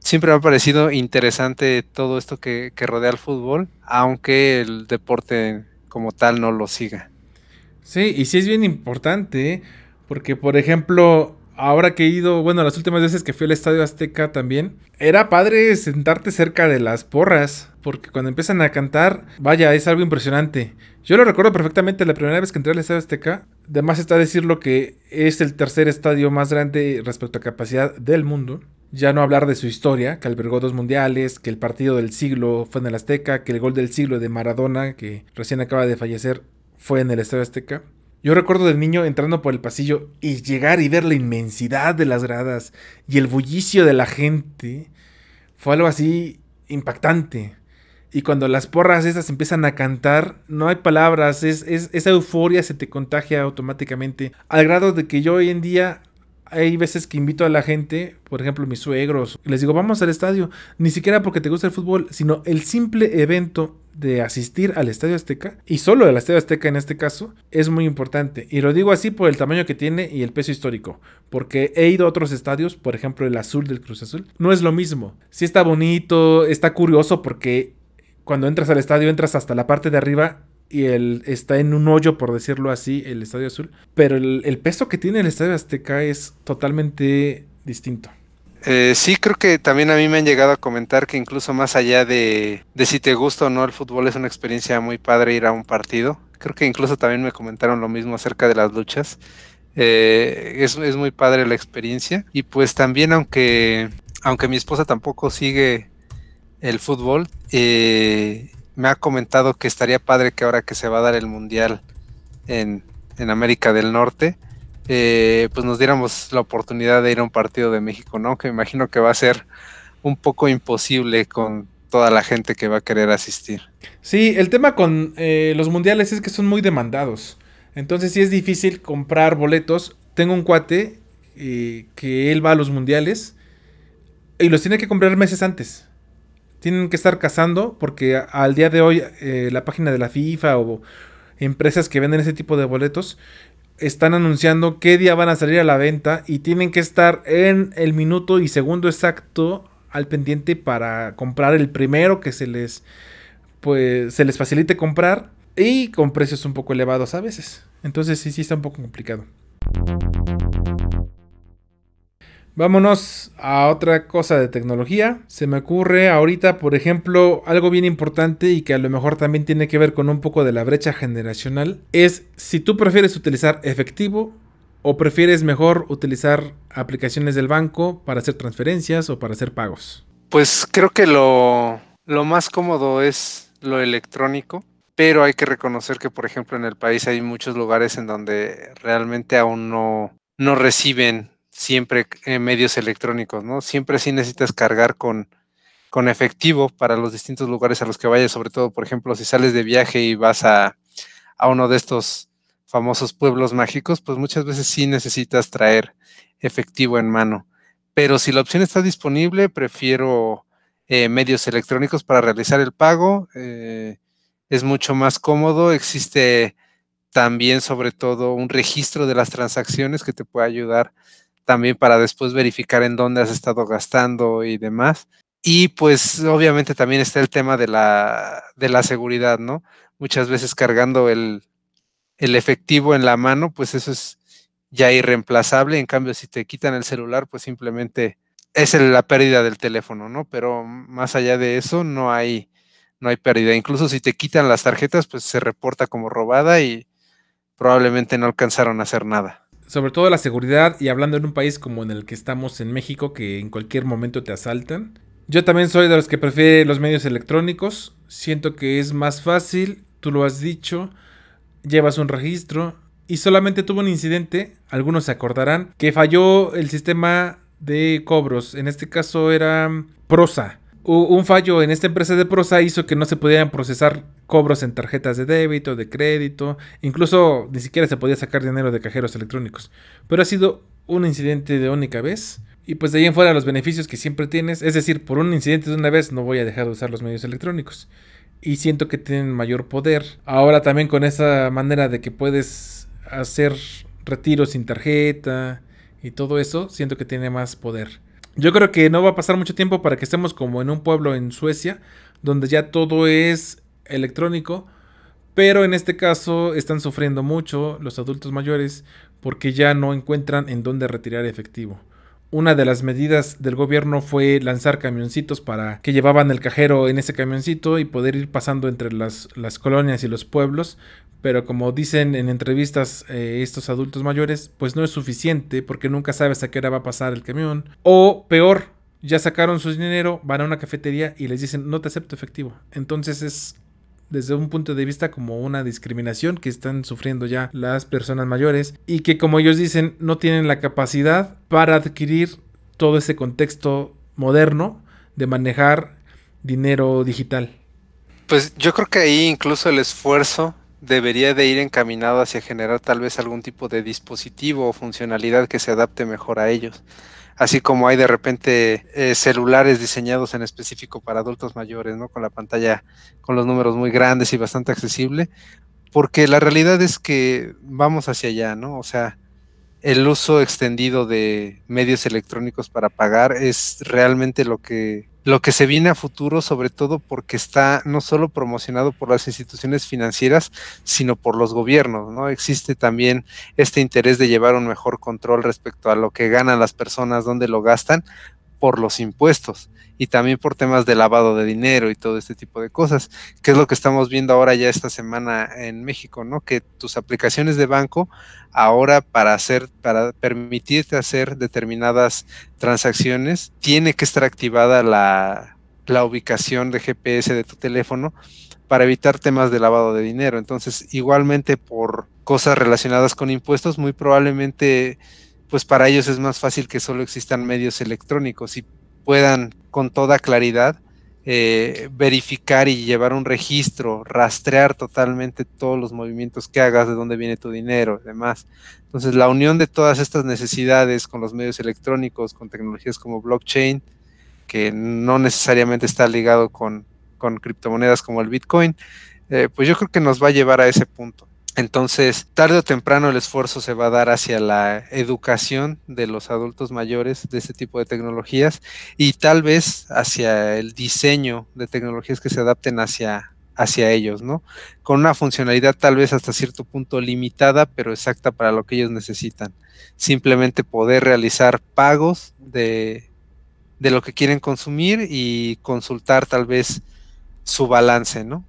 Siempre me ha parecido interesante todo esto que, que rodea al fútbol, aunque el deporte como tal no lo siga. Sí, y sí es bien importante, porque por ejemplo, ahora que he ido, bueno, las últimas veces que fui al Estadio Azteca también, era padre sentarte cerca de las porras, porque cuando empiezan a cantar, vaya, es algo impresionante. Yo lo recuerdo perfectamente la primera vez que entré al Estadio Azteca, además está decirlo que es el tercer estadio más grande respecto a capacidad del mundo. Ya no hablar de su historia, que albergó dos mundiales, que el partido del siglo fue en el Azteca, que el gol del siglo de Maradona, que recién acaba de fallecer, fue en el Estadio Azteca. Yo recuerdo del niño entrando por el pasillo y llegar y ver la inmensidad de las gradas y el bullicio de la gente. Fue algo así impactante. Y cuando las porras esas empiezan a cantar, no hay palabras, es, esa euforia se te contagia automáticamente. Al grado de que yo hoy en día hay veces que invito a la gente, por ejemplo, mis suegros, les digo, vamos al estadio, ni siquiera porque te gusta el fútbol, sino el simple evento de asistir al Estadio Azteca, y solo el Estadio Azteca en este caso, es muy importante. Y lo digo así por el tamaño que tiene y el peso histórico, porque he ido a otros estadios, por ejemplo el azul del Cruz Azul, no es lo mismo. Sí está bonito, está curioso porque cuando entras al estadio entras hasta la parte de arriba y el, está en un hoyo, por decirlo así, el Estadio Azul. Pero el, peso que tiene el Estadio Azteca es totalmente distinto. Eh, sí, creo que también a mí me han llegado a comentar que incluso más allá de, de, si te gusta o no el fútbol, es una experiencia muy padre ir a un partido. Creo que incluso también me comentaron lo mismo acerca de las luchas. Eh, es, es, muy padre la experiencia. Y pues también, aunque, aunque mi esposa tampoco sigue el fútbol, eh, me ha comentado que estaría padre que ahora que se va a dar el mundial en, América del Norte, eh, pues nos diéramos la oportunidad de ir a un partido de México, ¿no? Que me imagino que va a ser un poco imposible con toda la gente que va a querer asistir. Sí, el tema con eh, los mundiales es que son muy demandados. Entonces sí es difícil comprar boletos. Tengo un cuate eh, que él va a los mundiales y los tiene que comprar meses antes tienen que estar cazando porque al día de hoy eh, la página de la FIFA o empresas que venden ese tipo de boletos están anunciando qué día van a salir a la venta y tienen que estar en el minuto y segundo exacto al pendiente para comprar el primero que se les pues se les facilite comprar y con precios un poco elevados a veces. Entonces sí sí está un poco complicado. Vámonos a otra cosa de tecnología. Se me ocurre ahorita, por ejemplo, algo bien importante y que a lo mejor también tiene que ver con un poco de la brecha generacional. Es si tú prefieres utilizar efectivo o prefieres mejor utilizar aplicaciones del banco para hacer transferencias o para hacer pagos. Pues creo que lo, más cómodo es lo electrónico. Pero hay que reconocer que, por ejemplo, en el país hay muchos lugares en donde realmente aún no, no reciben siempre en medios electrónicos, ¿no? Siempre sí necesitas cargar con, con efectivo para los distintos lugares a los que vayas, sobre todo, por ejemplo, si sales de viaje y vas a, a uno de estos famosos pueblos mágicos, pues muchas veces sí necesitas traer efectivo en mano. Pero si la opción está disponible, prefiero eh, medios electrónicos para realizar el pago. Eh, es mucho más cómodo. Existe también, sobre todo, un registro de las transacciones que te puede ayudar también para después verificar en dónde has estado gastando y demás. Y pues obviamente también está el tema de la, de la seguridad, ¿no? Muchas veces cargando el, el efectivo en la mano, pues eso es ya irreemplazable. En cambio, si te quitan el celular, pues simplemente es la pérdida del teléfono, ¿no? Pero más allá de eso, no hay, no hay pérdida. Incluso si te quitan las tarjetas, pues se reporta como robada y probablemente no alcanzaron a hacer nada. Sobre todo la seguridad y hablando en un país como en el que estamos en México, que en cualquier momento te asaltan. Yo también soy de los que prefiere los medios electrónicos. Siento que es más fácil, tú lo has dicho, llevas un registro y solamente tuvo un incidente, algunos se acordarán, que falló el sistema de cobros. En este caso era Prosa. Un fallo en esta empresa de Prosa hizo que no se pudieran procesar cobros en tarjetas de débito, de crédito, incluso ni siquiera se podía sacar dinero de cajeros electrónicos. Pero ha sido un incidente de única vez. Y pues de ahí en fuera los beneficios que siempre tienes, es decir, por un incidente de una vez no voy a dejar de usar los medios electrónicos. Y siento que tienen mayor poder. Ahora también con esa manera de que puedes hacer retiros sin tarjeta, y todo eso, siento que tiene más poder. Yo creo que no va a pasar mucho tiempo para que estemos como en un pueblo en Suecia, donde ya todo es electrónico, pero en este caso están sufriendo mucho los adultos mayores porque ya no encuentran en dónde retirar efectivo. Una de las medidas del gobierno fue lanzar camioncitos para que llevaban el cajero en ese camioncito y poder ir pasando entre las, las colonias y los pueblos. Pero como dicen en entrevistas eh, estos adultos mayores, pues no es suficiente porque nunca sabes a qué hora va a pasar el camión. O peor, ya sacaron su dinero, van a una cafetería y les dicen no te acepto efectivo. Entonces es desde un punto de vista como una discriminación que están sufriendo ya las personas mayores y que como ellos dicen no tienen la capacidad para adquirir todo ese contexto moderno de manejar dinero digital. Pues yo creo que ahí incluso el esfuerzo debería de ir encaminado hacia generar tal vez algún tipo de dispositivo o funcionalidad que se adapte mejor a ellos así como hay de repente eh, celulares diseñados en específico para adultos mayores, ¿no? Con la pantalla con los números muy grandes y bastante accesible, porque la realidad es que vamos hacia allá, ¿no? O sea, el uso extendido de medios electrónicos para pagar es realmente lo que lo que se viene a futuro, sobre todo porque está no solo promocionado por las instituciones financieras, sino por los gobiernos, ¿no? Existe también este interés de llevar un mejor control respecto a lo que ganan las personas, dónde lo gastan, por los impuestos y también por temas de lavado de dinero y todo este tipo de cosas, que es lo que estamos viendo ahora ya esta semana en México, ¿no? Que tus aplicaciones de banco ahora para hacer, para permitirte hacer determinadas transacciones, tiene que estar activada la, la ubicación de GPS de tu teléfono para evitar temas de lavado de dinero. Entonces, igualmente por cosas relacionadas con impuestos, muy probablemente pues para ellos es más fácil que solo existan medios electrónicos y puedan con toda claridad eh, verificar y llevar un registro, rastrear totalmente todos los movimientos que hagas, de dónde viene tu dinero y demás. Entonces, la unión de todas estas necesidades con los medios electrónicos, con tecnologías como blockchain, que no necesariamente está ligado con, criptomonedas como el Bitcoin, eh, pues yo creo que nos va a llevar a ese punto. Entonces, tarde o temprano el esfuerzo se va a dar hacia la educación de los adultos mayores de este tipo de tecnologías y tal vez hacia el diseño de tecnologías que se adapten hacia, hacia ellos, ¿no? Con una funcionalidad tal vez hasta cierto punto limitada, pero exacta para lo que ellos necesitan. Simplemente poder realizar pagos de, de lo que quieren consumir y consultar tal vez su balance, ¿no?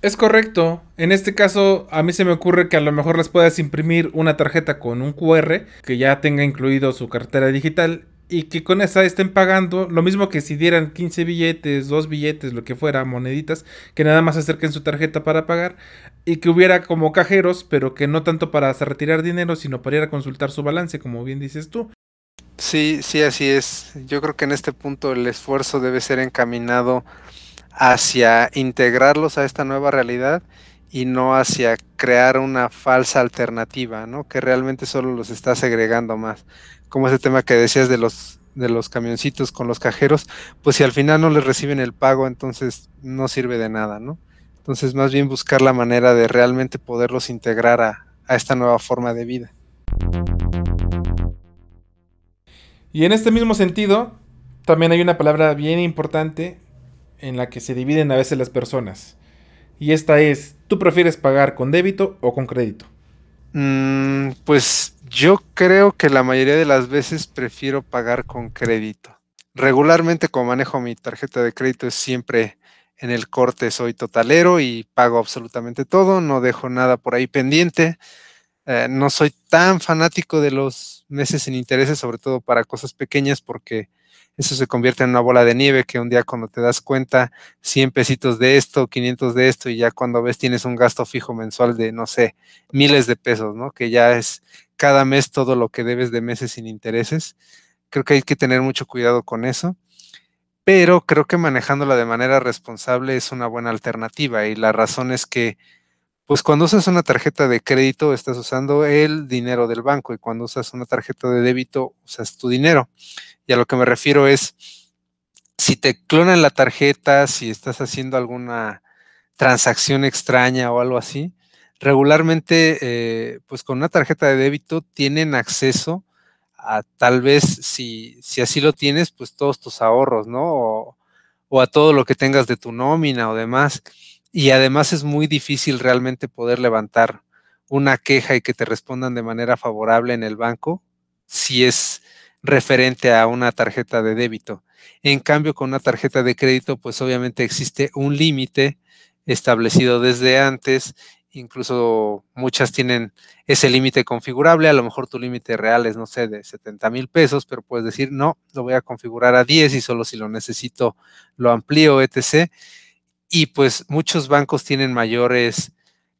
Es correcto. En este caso, a mí se me ocurre que a lo mejor les puedas imprimir una tarjeta con un QR que ya tenga incluido su cartera digital y que con esa estén pagando lo mismo que si dieran 15 billetes, 2 billetes, lo que fuera, moneditas, que nada más acerquen su tarjeta para pagar y que hubiera como cajeros, pero que no tanto para retirar dinero, sino para ir a consultar su balance, como bien dices tú. Sí, sí, así es. Yo creo que en este punto el esfuerzo debe ser encaminado hacia integrarlos a esta nueva realidad y no hacia crear una falsa alternativa, ¿no? Que realmente solo los está segregando más. Como ese tema que decías de los de los camioncitos con los cajeros, pues si al final no les reciben el pago, entonces no sirve de nada, ¿no? Entonces, más bien buscar la manera de realmente poderlos integrar a, a esta nueva forma de vida. Y en este mismo sentido, también hay una palabra bien importante en la que se dividen a veces las personas. Y esta es, ¿tú prefieres pagar con débito o con crédito? Mm, pues yo creo que la mayoría de las veces prefiero pagar con crédito. Regularmente como manejo mi tarjeta de crédito es siempre en el corte soy totalero y pago absolutamente todo, no dejo nada por ahí pendiente. Eh, no soy tan fanático de los meses sin intereses, sobre todo para cosas pequeñas, porque eso se convierte en una bola de nieve que un día cuando te das cuenta, 100 pesitos de esto, 500 de esto, y ya cuando ves tienes un gasto fijo mensual de, no sé, miles de pesos, ¿no? Que ya es cada mes todo lo que debes de meses sin intereses. Creo que hay que tener mucho cuidado con eso, pero creo que manejándola de manera responsable es una buena alternativa y la razón es que pues cuando usas una tarjeta de crédito estás usando el dinero del banco y cuando usas una tarjeta de débito usas tu dinero. Y a lo que me refiero es, si te clonan la tarjeta, si estás haciendo alguna transacción extraña o algo así, regularmente, eh, pues con una tarjeta de débito tienen acceso a tal vez, si, si así lo tienes, pues todos tus ahorros, ¿no? O, o a todo lo que tengas de tu nómina o demás. Y además es muy difícil realmente poder levantar una queja y que te respondan de manera favorable en el banco si es referente a una tarjeta de débito. En cambio, con una tarjeta de crédito, pues obviamente existe un límite establecido desde antes, incluso muchas tienen ese límite configurable, a lo mejor tu límite real es, no sé, de 70 mil pesos, pero puedes decir, no, lo voy a configurar a 10 y solo si lo necesito lo amplío, etc. Y pues muchos bancos tienen mayores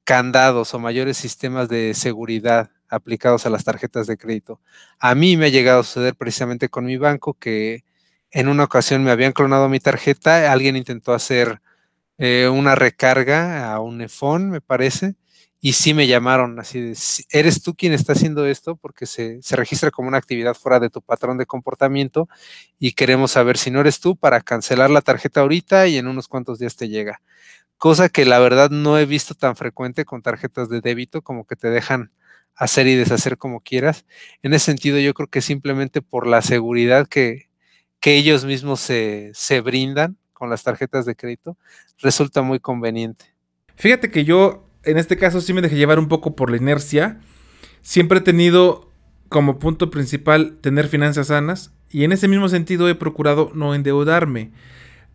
candados o mayores sistemas de seguridad aplicados a las tarjetas de crédito. A mí me ha llegado a suceder precisamente con mi banco que en una ocasión me habían clonado mi tarjeta, alguien intentó hacer eh, una recarga a un iPhone, me parece, y sí me llamaron así de, ¿eres tú quien está haciendo esto? Porque se, se, registra como una actividad fuera de tu patrón de comportamiento y queremos saber si no eres tú para cancelar la tarjeta ahorita y en unos cuantos días te llega. Cosa que la verdad no he visto tan frecuente con tarjetas de débito como que te dejan hacer y deshacer como quieras. En ese sentido, yo creo que simplemente por la seguridad que, que ellos mismos se, se brindan con las tarjetas de crédito, resulta muy conveniente. Fíjate que yo, en este caso, sí me dejé llevar un poco por la inercia. Siempre he tenido como punto principal tener finanzas sanas y en ese mismo sentido he procurado no endeudarme.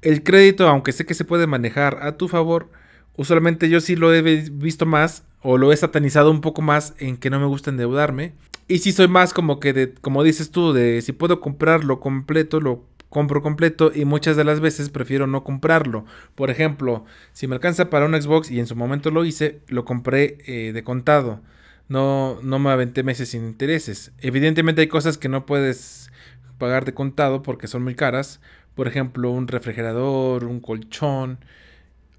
El crédito, aunque sé que se puede manejar a tu favor, usualmente yo sí lo he visto más o lo he satanizado un poco más en que no me gusta endeudarme. Y si soy más como que de, como dices tú, de si puedo comprarlo completo, lo compro completo y muchas de las veces prefiero no comprarlo. Por ejemplo, si me alcanza para un Xbox y en su momento lo hice, lo compré eh, de contado. No, no me aventé meses sin intereses. Evidentemente hay cosas que no puedes pagar de contado porque son muy caras. Por ejemplo, un refrigerador, un colchón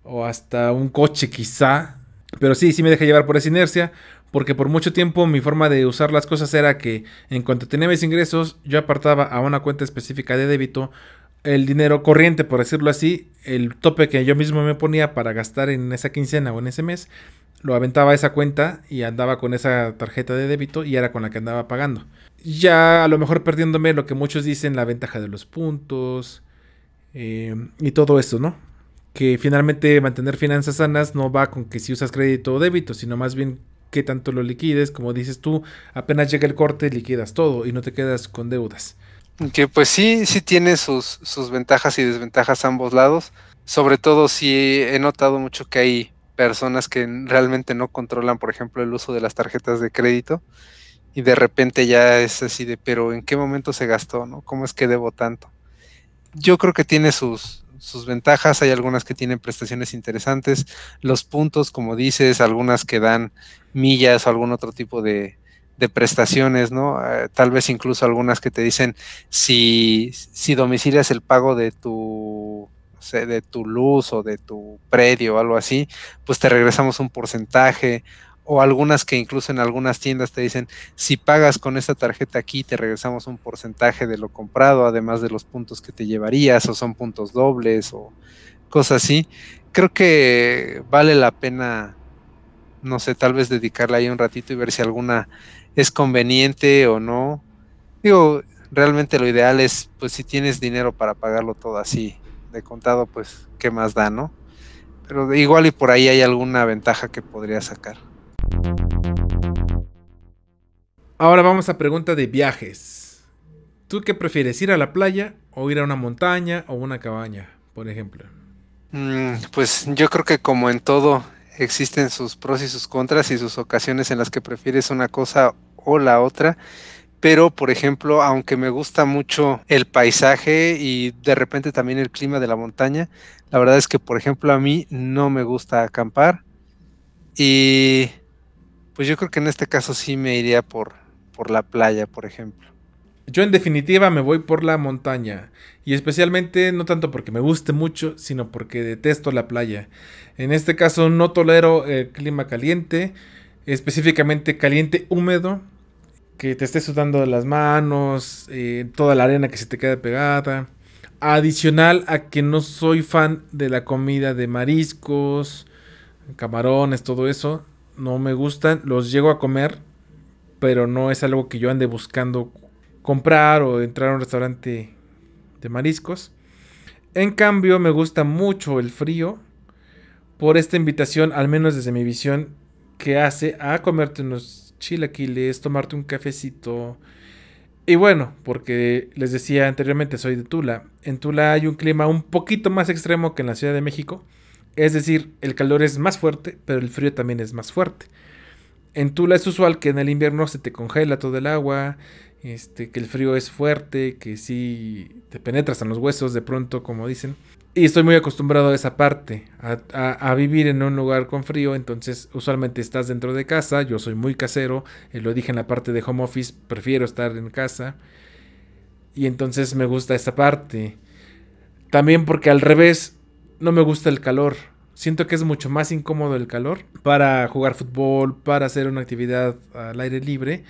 o hasta un coche quizá pero sí, sí me dejé llevar por esa inercia, porque por mucho tiempo mi forma de usar las cosas era que en cuanto tenía mis ingresos, yo apartaba a una cuenta específica de débito el dinero corriente, por decirlo así, el tope que yo mismo me ponía para gastar en esa quincena o en ese mes, lo aventaba a esa cuenta y andaba con esa tarjeta de débito y era con la que andaba pagando. Ya a lo mejor perdiéndome lo que muchos dicen, la ventaja de los puntos eh, y todo eso, ¿no? que finalmente mantener finanzas sanas no va con que si usas crédito o débito, sino más bien que tanto lo liquides, como dices tú, apenas llega el corte liquidas todo y no te quedas con deudas. Que pues sí, sí tiene sus, sus ventajas y desventajas a ambos lados. Sobre todo si he notado mucho que hay personas que realmente no controlan, por ejemplo, el uso de las tarjetas de crédito y de repente ya es así de, pero ¿en qué momento se gastó? ¿no? ¿Cómo es que debo tanto? Yo creo que tiene sus, sus ventajas, hay algunas que tienen prestaciones interesantes, los puntos, como dices, algunas que dan millas o algún otro tipo de, prestaciones, ¿no? Eh, tal vez incluso algunas que te dicen si, si domicilias el pago de tu, de tu luz o de tu predio o algo así, pues te regresamos un porcentaje o algunas que incluso en algunas tiendas te dicen, si pagas con esta tarjeta aquí, te regresamos un porcentaje de lo comprado, además de los puntos que te llevarías, o son puntos dobles, o cosas así. Creo que vale la pena, no sé, tal vez dedicarle ahí un ratito y ver si alguna es conveniente o no. Digo, realmente lo ideal es, pues si tienes dinero para pagarlo todo así, de contado, pues, ¿qué más da, no? Pero igual y por ahí hay alguna ventaja que podría sacar. Ahora vamos a pregunta de viajes. ¿Tú qué prefieres, ir a la playa o ir a una montaña o una cabaña, por ejemplo? Mm, pues yo creo que como en todo existen sus pros y sus contras y sus ocasiones en las que prefieres una cosa o la otra. Pero, por ejemplo, aunque me gusta mucho el paisaje y de repente también el clima de la montaña, la verdad es que, por ejemplo, a mí no me gusta acampar. Y pues yo creo que en este caso sí me iría por, por la playa, por ejemplo. Yo en definitiva me voy por la montaña. Y especialmente no tanto porque me guste mucho, sino porque detesto la playa. En este caso no tolero el clima caliente, específicamente caliente húmedo, que te esté sudando las manos, eh, toda la arena que se te queda pegada. Adicional a que no soy fan de la comida de mariscos, camarones, todo eso. No me gustan, los llego a comer, pero no es algo que yo ande buscando comprar o entrar a un restaurante de mariscos. En cambio, me gusta mucho el frío por esta invitación, al menos desde mi visión, que hace a comerte unos chilaquiles, tomarte un cafecito. Y bueno, porque les decía anteriormente, soy de Tula. En Tula hay un clima un poquito más extremo que en la Ciudad de México. Es decir, el calor es más fuerte, pero el frío también es más fuerte. En Tula es usual que en el invierno se te congela todo el agua, este, que el frío es fuerte, que sí te penetras en los huesos de pronto, como dicen. Y estoy muy acostumbrado a esa parte, a, vivir en un lugar con frío, entonces usualmente estás dentro de casa, yo soy muy casero, eh, lo dije en la parte de home office, prefiero estar en casa, y entonces me gusta esa parte. También porque al revés, no me gusta el calor, siento que es mucho más incómodo el calor para jugar fútbol, para hacer una actividad al aire libre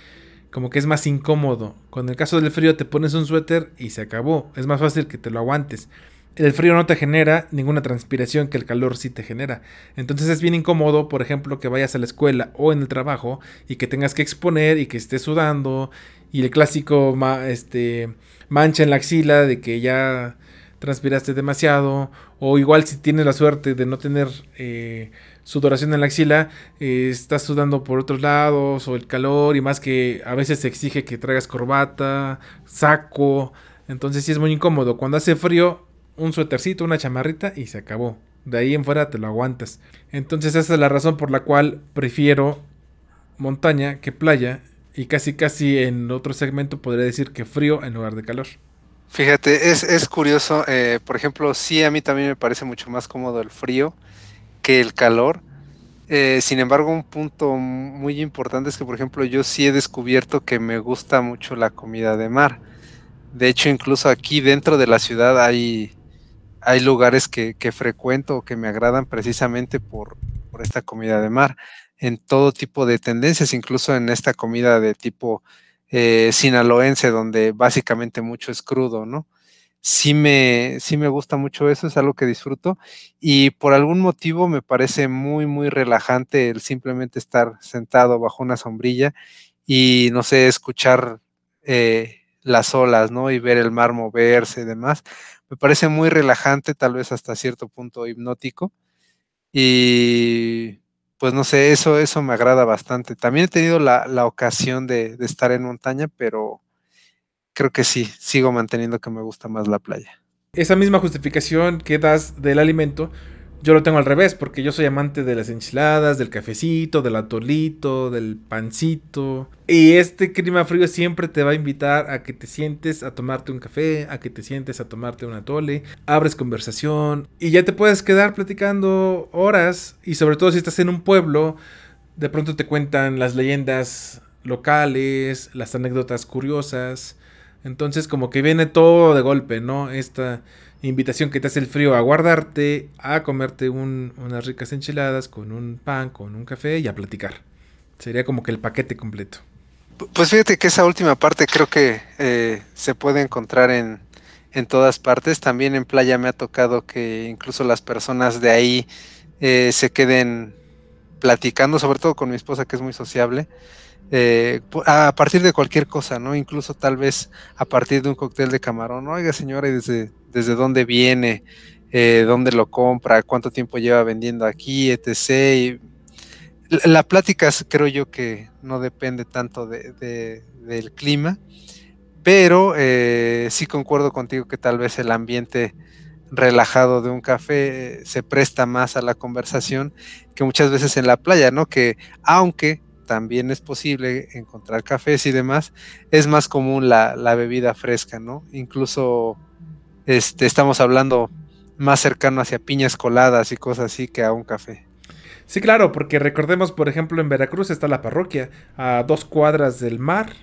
como que es más incómodo. Con el caso del frío te pones un suéter y se acabó. Es más fácil que te lo aguantes. El frío no te genera ninguna transpiración que el calor sí te genera. Entonces es bien incómodo, por ejemplo, que vayas a la escuela o en el trabajo y que tengas que exponer y que estés sudando y el clásico este, mancha en la axila de que ya transpiraste demasiado o igual si tienes la suerte de no tener eh, sudoración en la axila, eh, estás sudando por otros lados o el calor y más que a veces se exige que traigas corbata, saco, entonces sí es muy incómodo. Cuando hace frío, un suétercito, una chamarrita y se acabó. De ahí en fuera te lo aguantas. Entonces esa es la razón por la cual prefiero montaña que playa y casi casi en otro segmento podría decir que frío en lugar de calor. Fíjate, es, es curioso, eh, por ejemplo, sí a mí también me parece mucho más cómodo el frío que el calor. Eh, sin embargo, un punto muy importante es que, por ejemplo, yo sí he descubierto que me gusta mucho la comida de mar. De hecho, incluso aquí dentro de la ciudad hay, hay lugares que, que frecuento o que me agradan precisamente por, por, esta comida de mar. En todo tipo de tendencias, incluso en esta comida de tipo eh, sinaloense, donde básicamente mucho es crudo, ¿no? sí me, sí me gusta mucho eso, es algo que disfruto y por algún motivo me parece muy, muy relajante el simplemente estar sentado bajo una sombrilla y, no sé, escuchar eh, las olas, ¿no? Y ver el mar moverse y demás. Me parece muy relajante, tal vez hasta cierto punto hipnótico. Y pues no sé, eso, eso me agrada bastante. También he tenido la, la ocasión de, de estar en montaña, pero creo que sí, sigo manteniendo que me gusta más la playa. Esa misma justificación que das del alimento, yo lo tengo al revés, porque yo soy amante de las enchiladas, del cafecito, del atolito, del pancito. Y este clima frío siempre te va a invitar a que te sientes a tomarte un café, a que te sientes a tomarte un atole, abres conversación y ya te puedes quedar platicando horas. Y sobre todo si estás en un pueblo, de pronto te cuentan las leyendas locales, las anécdotas curiosas. Entonces como que viene todo de golpe, ¿no? Esta invitación que te hace el frío a guardarte, a comerte unas ricas enchiladas con un pan, con un café y a platicar. Sería como que el paquete completo. Pues fíjate que esa última parte creo que eh, se puede encontrar en, en, todas partes. También en playa me ha tocado que incluso las personas de ahí eh, se queden platicando, sobre todo con mi esposa que es muy sociable. Eh, a partir de cualquier cosa, ¿no? Incluso tal vez a partir de un cóctel de camarón. Oiga, señora, ¿y desde, desde dónde viene? Eh, ¿Dónde lo compra? ¿Cuánto tiempo lleva vendiendo aquí? Etc. la, plática creo yo que no depende tanto de, del clima, pero eh, sí concuerdo contigo que tal vez el ambiente relajado de un café se presta más a la conversación que muchas veces en la playa, ¿no? Que aunque también es posible encontrar cafés y demás, es más común la, la bebida fresca, ¿no? Incluso este, estamos hablando más cercano hacia piñas coladas y cosas así que a un café. Sí, claro, porque recordemos, por ejemplo, en Veracruz está la parroquia, a dos cuadras del mar,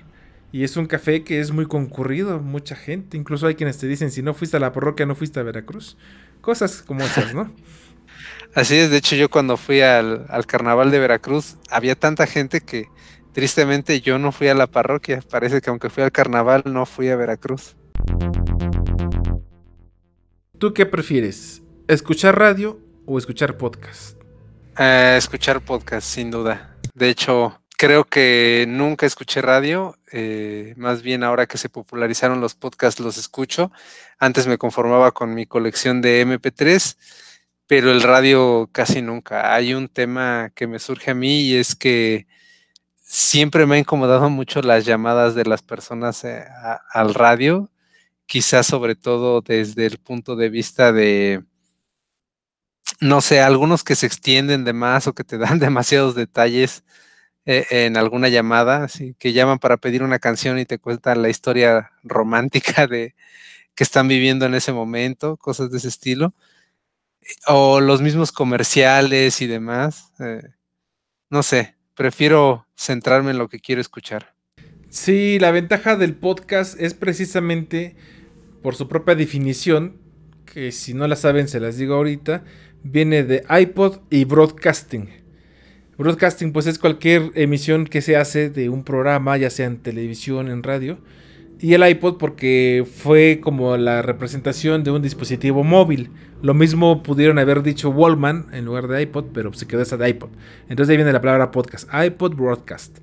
y es un café que es muy concurrido, mucha gente, incluso hay quienes te dicen, si no fuiste a la parroquia, no fuiste a Veracruz. Cosas como esas, ¿no? Así es, de hecho yo cuando fui al, al carnaval de Veracruz, había tanta gente que tristemente yo no fui a la parroquia, parece que aunque fui al carnaval, no fui a Veracruz. ¿Tú qué prefieres? ¿Escuchar radio o escuchar podcast? Eh, escuchar podcast, sin duda. De hecho, creo que nunca escuché radio. Eh, más bien ahora que se popularizaron los podcasts los escucho. Antes me conformaba con mi colección de MP3, pero el radio casi nunca. Hay un tema que me surge a mí y es que siempre me ha incomodado mucho las llamadas de las personas eh, al radio quizás sobre todo desde el punto de vista de, no sé, algunos que se extienden de más o que te dan demasiados detalles eh, en alguna llamada, así, que llaman para pedir una canción y te cuentan la historia romántica de que están viviendo en ese momento, cosas de ese estilo, o los mismos comerciales y demás. Eh, no sé, prefiero centrarme en lo que quiero escuchar. Sí, la ventaja del podcast es precisamente por su propia definición, que si no la saben se las digo ahorita, viene de iPod y broadcasting. Broadcasting pues es cualquier emisión que se hace de un programa, ya sea en televisión, en radio. Y el iPod porque fue como la representación de un dispositivo móvil. Lo mismo pudieron haber dicho Wallman en lugar de iPod, pero se quedó esa de iPod. Entonces ahí viene la palabra podcast. iPod Broadcast.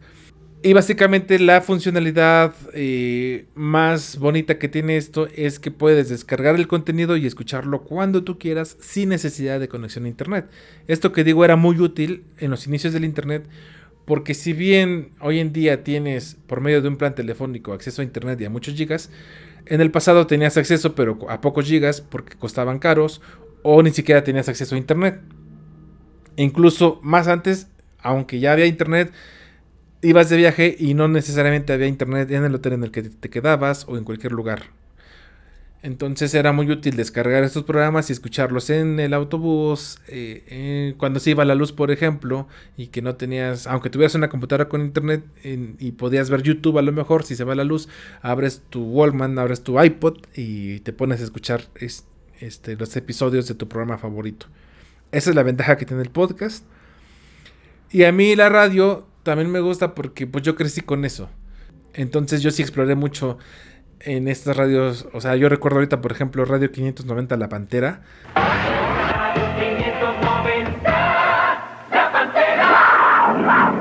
Y básicamente la funcionalidad eh, más bonita que tiene esto es que puedes descargar el contenido y escucharlo cuando tú quieras sin necesidad de conexión a internet. Esto que digo era muy útil en los inicios del internet porque si bien hoy en día tienes por medio de un plan telefónico acceso a internet y a muchos gigas, en el pasado tenías acceso pero a pocos gigas porque costaban caros o ni siquiera tenías acceso a internet. Incluso más antes, aunque ya había internet, ibas de viaje y no necesariamente había internet en el hotel en el que te quedabas o en cualquier lugar. Entonces era muy útil descargar estos programas y escucharlos en el autobús, eh, cuando se iba la luz, por ejemplo, y que no tenías, aunque tuvieras una computadora con internet y podías ver YouTube a lo mejor, si se va la luz, abres tu Wallman, abres tu iPod y te pones a escuchar este, los episodios de tu programa favorito. Esa es la ventaja que tiene el podcast. Y a mí la radio también me gusta porque pues yo crecí con eso. Entonces yo sí exploré mucho en estas radios. O sea, yo recuerdo ahorita, por ejemplo, Radio 590 La Pantera. La Pantera.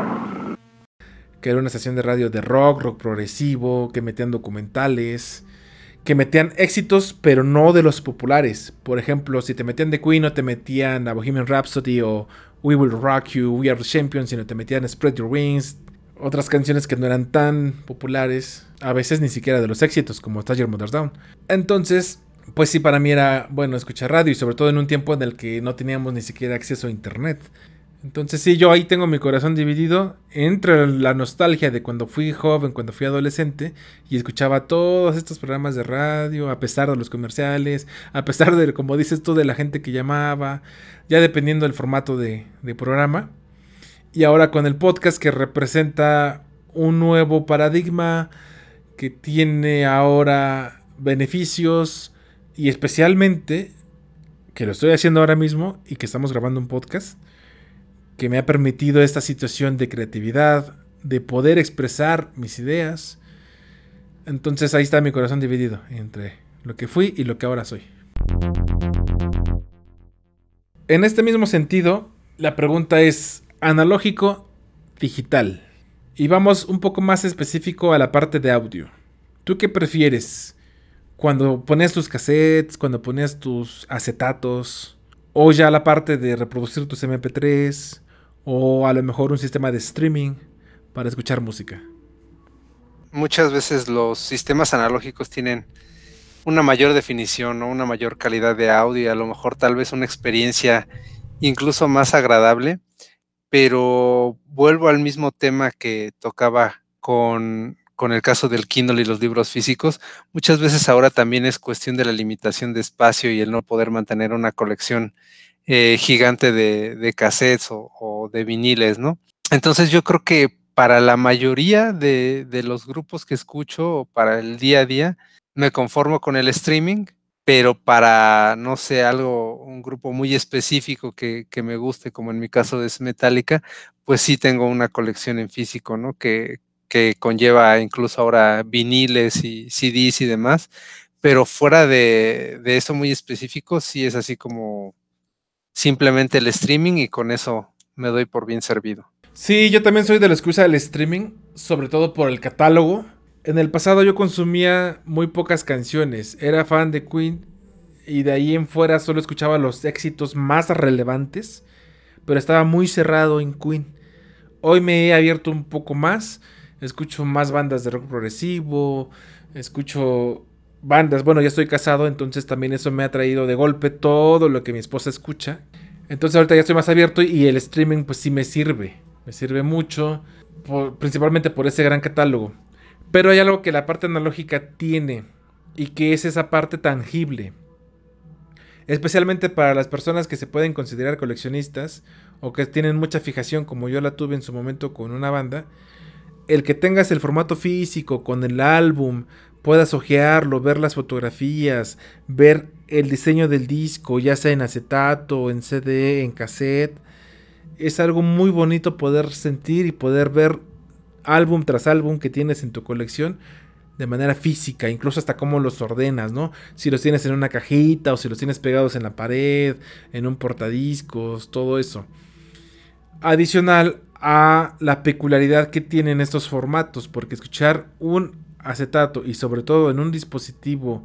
Que era una estación de radio de rock, rock progresivo, que metían documentales, que metían éxitos, pero no de los populares. Por ejemplo, si te metían de Queen o te metían a Bohemian Rhapsody o We Will Rock You, We Are the Champions, sino te metían Spread Your Wings, otras canciones que no eran tan populares, a veces ni siquiera de los éxitos, como Your Mother's Down. Entonces, pues sí, para mí era bueno escuchar radio y sobre todo en un tiempo en el que no teníamos ni siquiera acceso a internet. Entonces sí, yo ahí tengo mi corazón dividido entre la nostalgia de cuando fui joven, cuando fui adolescente y escuchaba todos estos programas de radio, a pesar de los comerciales, a pesar de, como dices tú, de la gente que llamaba, ya dependiendo del formato de, de programa. Y ahora con el podcast que representa un nuevo paradigma que tiene ahora beneficios y especialmente que lo estoy haciendo ahora mismo y que estamos grabando un podcast que me ha permitido esta situación de creatividad, de poder expresar mis ideas. Entonces ahí está mi corazón dividido entre lo que fui y lo que ahora soy. En este mismo sentido, la pregunta es analógico, digital. Y vamos un poco más específico a la parte de audio. ¿Tú qué prefieres? Cuando pones tus cassettes, cuando pones tus acetatos, o ya la parte de reproducir tus MP3, o a lo mejor un sistema de streaming para escuchar música. Muchas veces los sistemas analógicos tienen una mayor definición o una mayor calidad de audio, a lo mejor tal vez una experiencia incluso más agradable, pero vuelvo al mismo tema que tocaba con, con el caso del Kindle y los libros físicos, muchas veces ahora también es cuestión de la limitación de espacio y el no poder mantener una colección eh, gigante de, cassettes o, de viniles, ¿no? Entonces yo creo que para la mayoría de, los grupos que escucho para el día a día, me conformo con el streaming, pero para, no sé, algo, un grupo muy específico que, que me guste, como en mi caso es Metallica, pues sí tengo una colección en físico, ¿no? Que, que conlleva incluso ahora viniles y CDs y demás, pero fuera de, eso muy específico, sí es así como simplemente el streaming y con eso me doy por bien servido. Sí, yo también soy de la excusa del streaming, sobre todo por el catálogo. En el pasado yo consumía muy pocas canciones, era fan de Queen y de ahí en fuera solo escuchaba los éxitos más relevantes, pero estaba muy cerrado en Queen. Hoy me he abierto un poco más escucho más bandas de rock progresivo, escucho bandas, bueno, ya estoy casado, entonces también eso me ha traído de golpe todo lo que mi esposa escucha. Entonces ahorita ya estoy más abierto y el streaming pues sí me sirve, me sirve mucho, principalmente por ese gran catálogo. Pero hay algo que la parte analógica tiene y que es esa parte tangible. Especialmente para las personas que se pueden considerar coleccionistas o que tienen mucha fijación como yo la tuve en su momento con una banda, el que tengas el formato físico con el álbum, puedas ojearlo, ver las fotografías, ver el diseño del disco, ya sea en acetato, en CD, en cassette. Es algo muy bonito poder sentir y poder ver álbum tras álbum que tienes en tu colección de manera física, incluso hasta cómo los ordenas, ¿no? Si los tienes en una cajita o si los tienes pegados en la pared, en un portadiscos, todo eso. Adicional a la peculiaridad que tienen estos formatos, porque escuchar un acetato y sobre todo en un dispositivo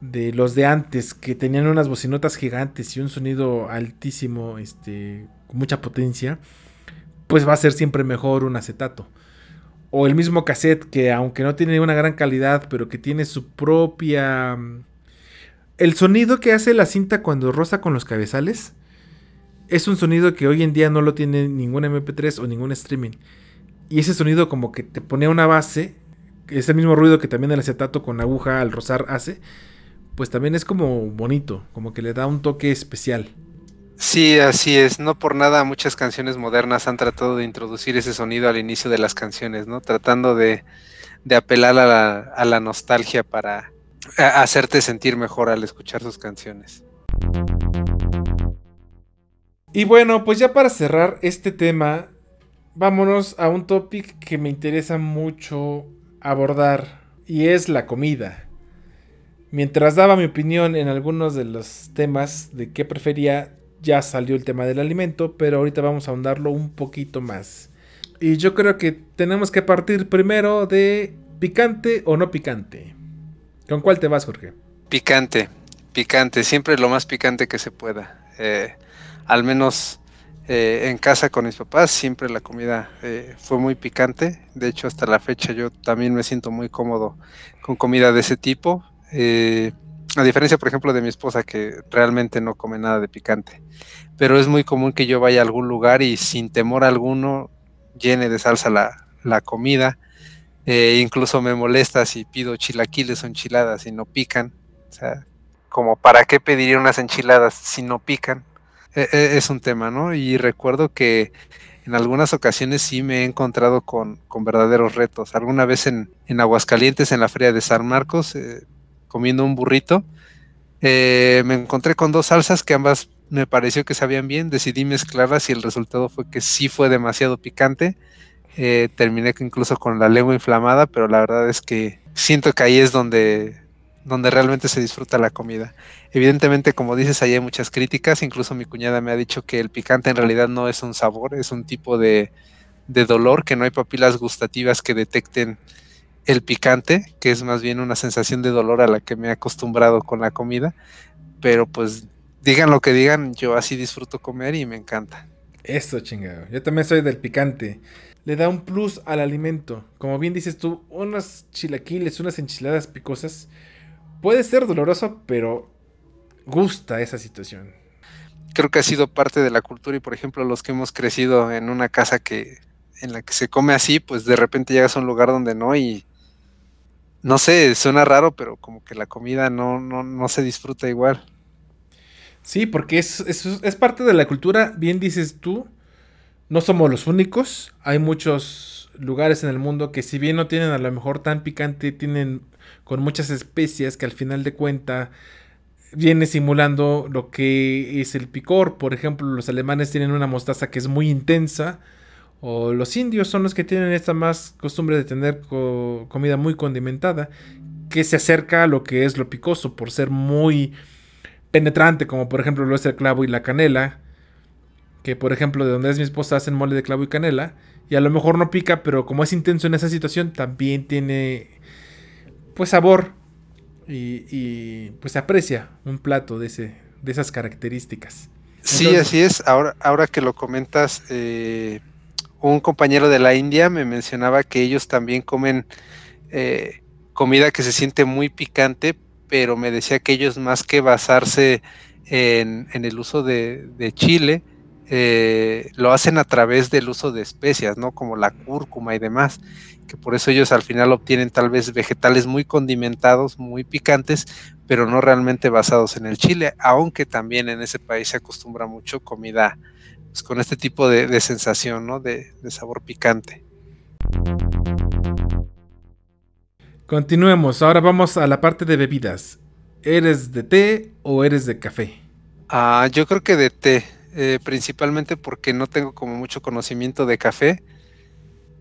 de los de antes que tenían unas bocinotas gigantes y un sonido altísimo, este, con mucha potencia, pues va a ser siempre mejor un acetato. O el mismo cassette que aunque no tiene una gran calidad, pero que tiene su propia... El sonido que hace la cinta cuando roza con los cabezales es un sonido que hoy en día no lo tiene ningún MP3 o ningún streaming. Y ese sonido como que te pone una base, ese mismo ruido que también el acetato con aguja al rozar hace, pues también es como bonito, como que le da un toque especial. Sí, así es. No por nada muchas canciones modernas han tratado de introducir ese sonido al inicio de las canciones, ¿no? Tratando de, apelar a la, a la nostalgia para hacerte sentir mejor al escuchar sus canciones. Y bueno, pues ya para cerrar este tema, vámonos a un topic que me interesa mucho abordar y es la comida. Mientras daba mi opinión en algunos de los temas de qué prefería, ya salió el tema del alimento, pero ahorita vamos a ahondarlo un poquito más. Y yo creo que tenemos que partir primero de picante o no picante. ¿Con cuál te vas, Jorge? Picante, picante, siempre lo más picante que se pueda. Eh, al menos eh, en casa con mis papás, siempre la comida eh, fue muy picante. De hecho, hasta la fecha yo también me siento muy cómodo con comida de ese tipo. Eh, a diferencia, por ejemplo, de mi esposa que realmente no come nada de picante. Pero es muy común que yo vaya a algún lugar y sin temor alguno llene de salsa la, comida. incluso me molesta si pido chilaquiles o enchiladas y no pican. O sea, como para qué pediría unas enchiladas si no pican e, e, es un tema, ¿no? Y recuerdo que en algunas ocasiones sí me he encontrado con, verdaderos retos. Alguna vez en, Aguascalientes, en la feria de San Marcos, eh, comiendo un burrito, eh, me encontré con dos salsas que ambas me pareció que sabían bien, decidí mezclarlas y el resultado fue que sí fue demasiado picante. Eh, terminé incluso con la lengua inflamada, pero la verdad es que siento que ahí es donde donde realmente se disfruta la comida. Evidentemente, como dices, ahí hay muchas críticas, incluso mi cuñada me ha dicho que el picante en realidad no es un sabor, es un tipo de, dolor, que no hay papilas gustativas que detecten el picante, que es más bien una sensación de dolor a la que me he acostumbrado con la comida, pero pues digan lo que digan, yo así disfruto comer y me encanta. Eso, chingado. Yo también soy del picante. Le da un plus al alimento. Como bien dices tú, unas chilaquiles, unas enchiladas picosas. Puede ser doloroso, pero gusta esa situación. Creo que ha sido parte de la cultura y, por ejemplo, los que hemos crecido en una casa que en la que se come así, pues de repente llegas a un lugar donde no y no sé, suena raro, pero como que la comida no, no, no se disfruta igual. Sí, porque es, es, parte de la cultura, bien dices tú, no somos los únicos, hay muchos lugares en el mundo que si bien no tienen a lo mejor tan picante, tienen con muchas especias que al final de cuenta viene simulando lo que es el picor. Por ejemplo, los alemanes tienen una mostaza que es muy intensa, o los indios son los que tienen esta más costumbre de tener comida muy condimentada, que se acerca a lo que es lo picoso, por ser muy penetrante, como por ejemplo lo es el clavo y la canela, que por ejemplo de donde es mi esposa hacen mole de clavo y canela, y a lo mejor no pica, pero como es intenso en esa situación, también tiene pues sabor y, pues se aprecia un plato de, ese, de esas características. Sí, así es. Ahora, ahora que lo comentas, eh, un compañero de la India me mencionaba que ellos también comen eh, comida que se siente muy picante, pero me decía que ellos más que basarse en, el uso de, chile, eh, lo hacen a través del uso de especias, ¿no? Como la cúrcuma y demás, que por eso ellos al final obtienen tal vez vegetales muy condimentados, muy picantes, pero no realmente basados en el chile, aunque también en ese país se acostumbra mucho comida pues, con este tipo de, sensación, ¿no? De, sabor picante. Continuemos, ahora vamos a la parte de bebidas. ¿Eres de té o eres de café? Ah, yo creo que de té, eh, principalmente porque no tengo como mucho conocimiento de café.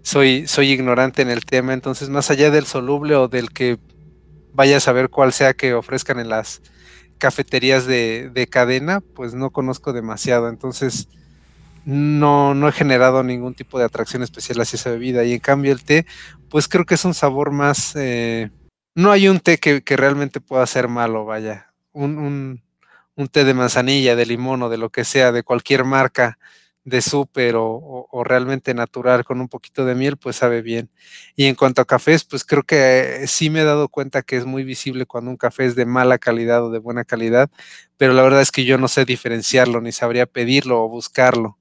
Soy, soy ignorante en el tema, entonces más allá del soluble o del que vaya a saber cuál sea que ofrezcan en las cafeterías de, de cadena, pues no conozco demasiado. Entonces, no, no he generado ningún tipo de atracción especial hacia esa bebida. Y en cambio el té, pues creo que es un sabor más... Eh, no hay un té que, realmente pueda ser malo, vaya. Un, un, té de manzanilla, de limón o de lo que sea, de cualquier marca de súper o, realmente natural con un poquito de miel, pues sabe bien. Y en cuanto a cafés, pues creo que sí me he dado cuenta que es muy visible cuando un café es de mala calidad o de buena calidad, pero la verdad es que yo no sé diferenciarlo, ni sabría pedirlo o buscarlo.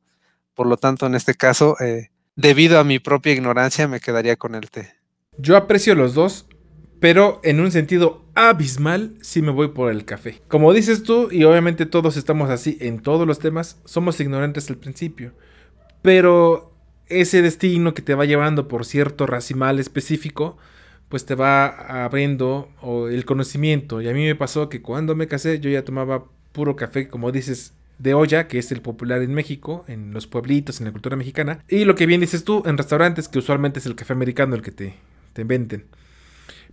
Por lo tanto, en este caso, eh, debido a mi propia ignorancia, me quedaría con el té. Yo aprecio los dos, pero en un sentido abismal sí me voy por el café. Como dices tú, y obviamente todos estamos así en todos los temas, somos ignorantes al principio. Pero ese destino que te va llevando por cierto racimal específico, pues te va abriendo el conocimiento. Y a mí me pasó que cuando me casé yo ya tomaba puro café, como dices, de olla, que es el popular en México, en los pueblitos, en la cultura mexicana. Y lo que bien dices tú, en restaurantes, que usualmente es el café americano el que te, te venden.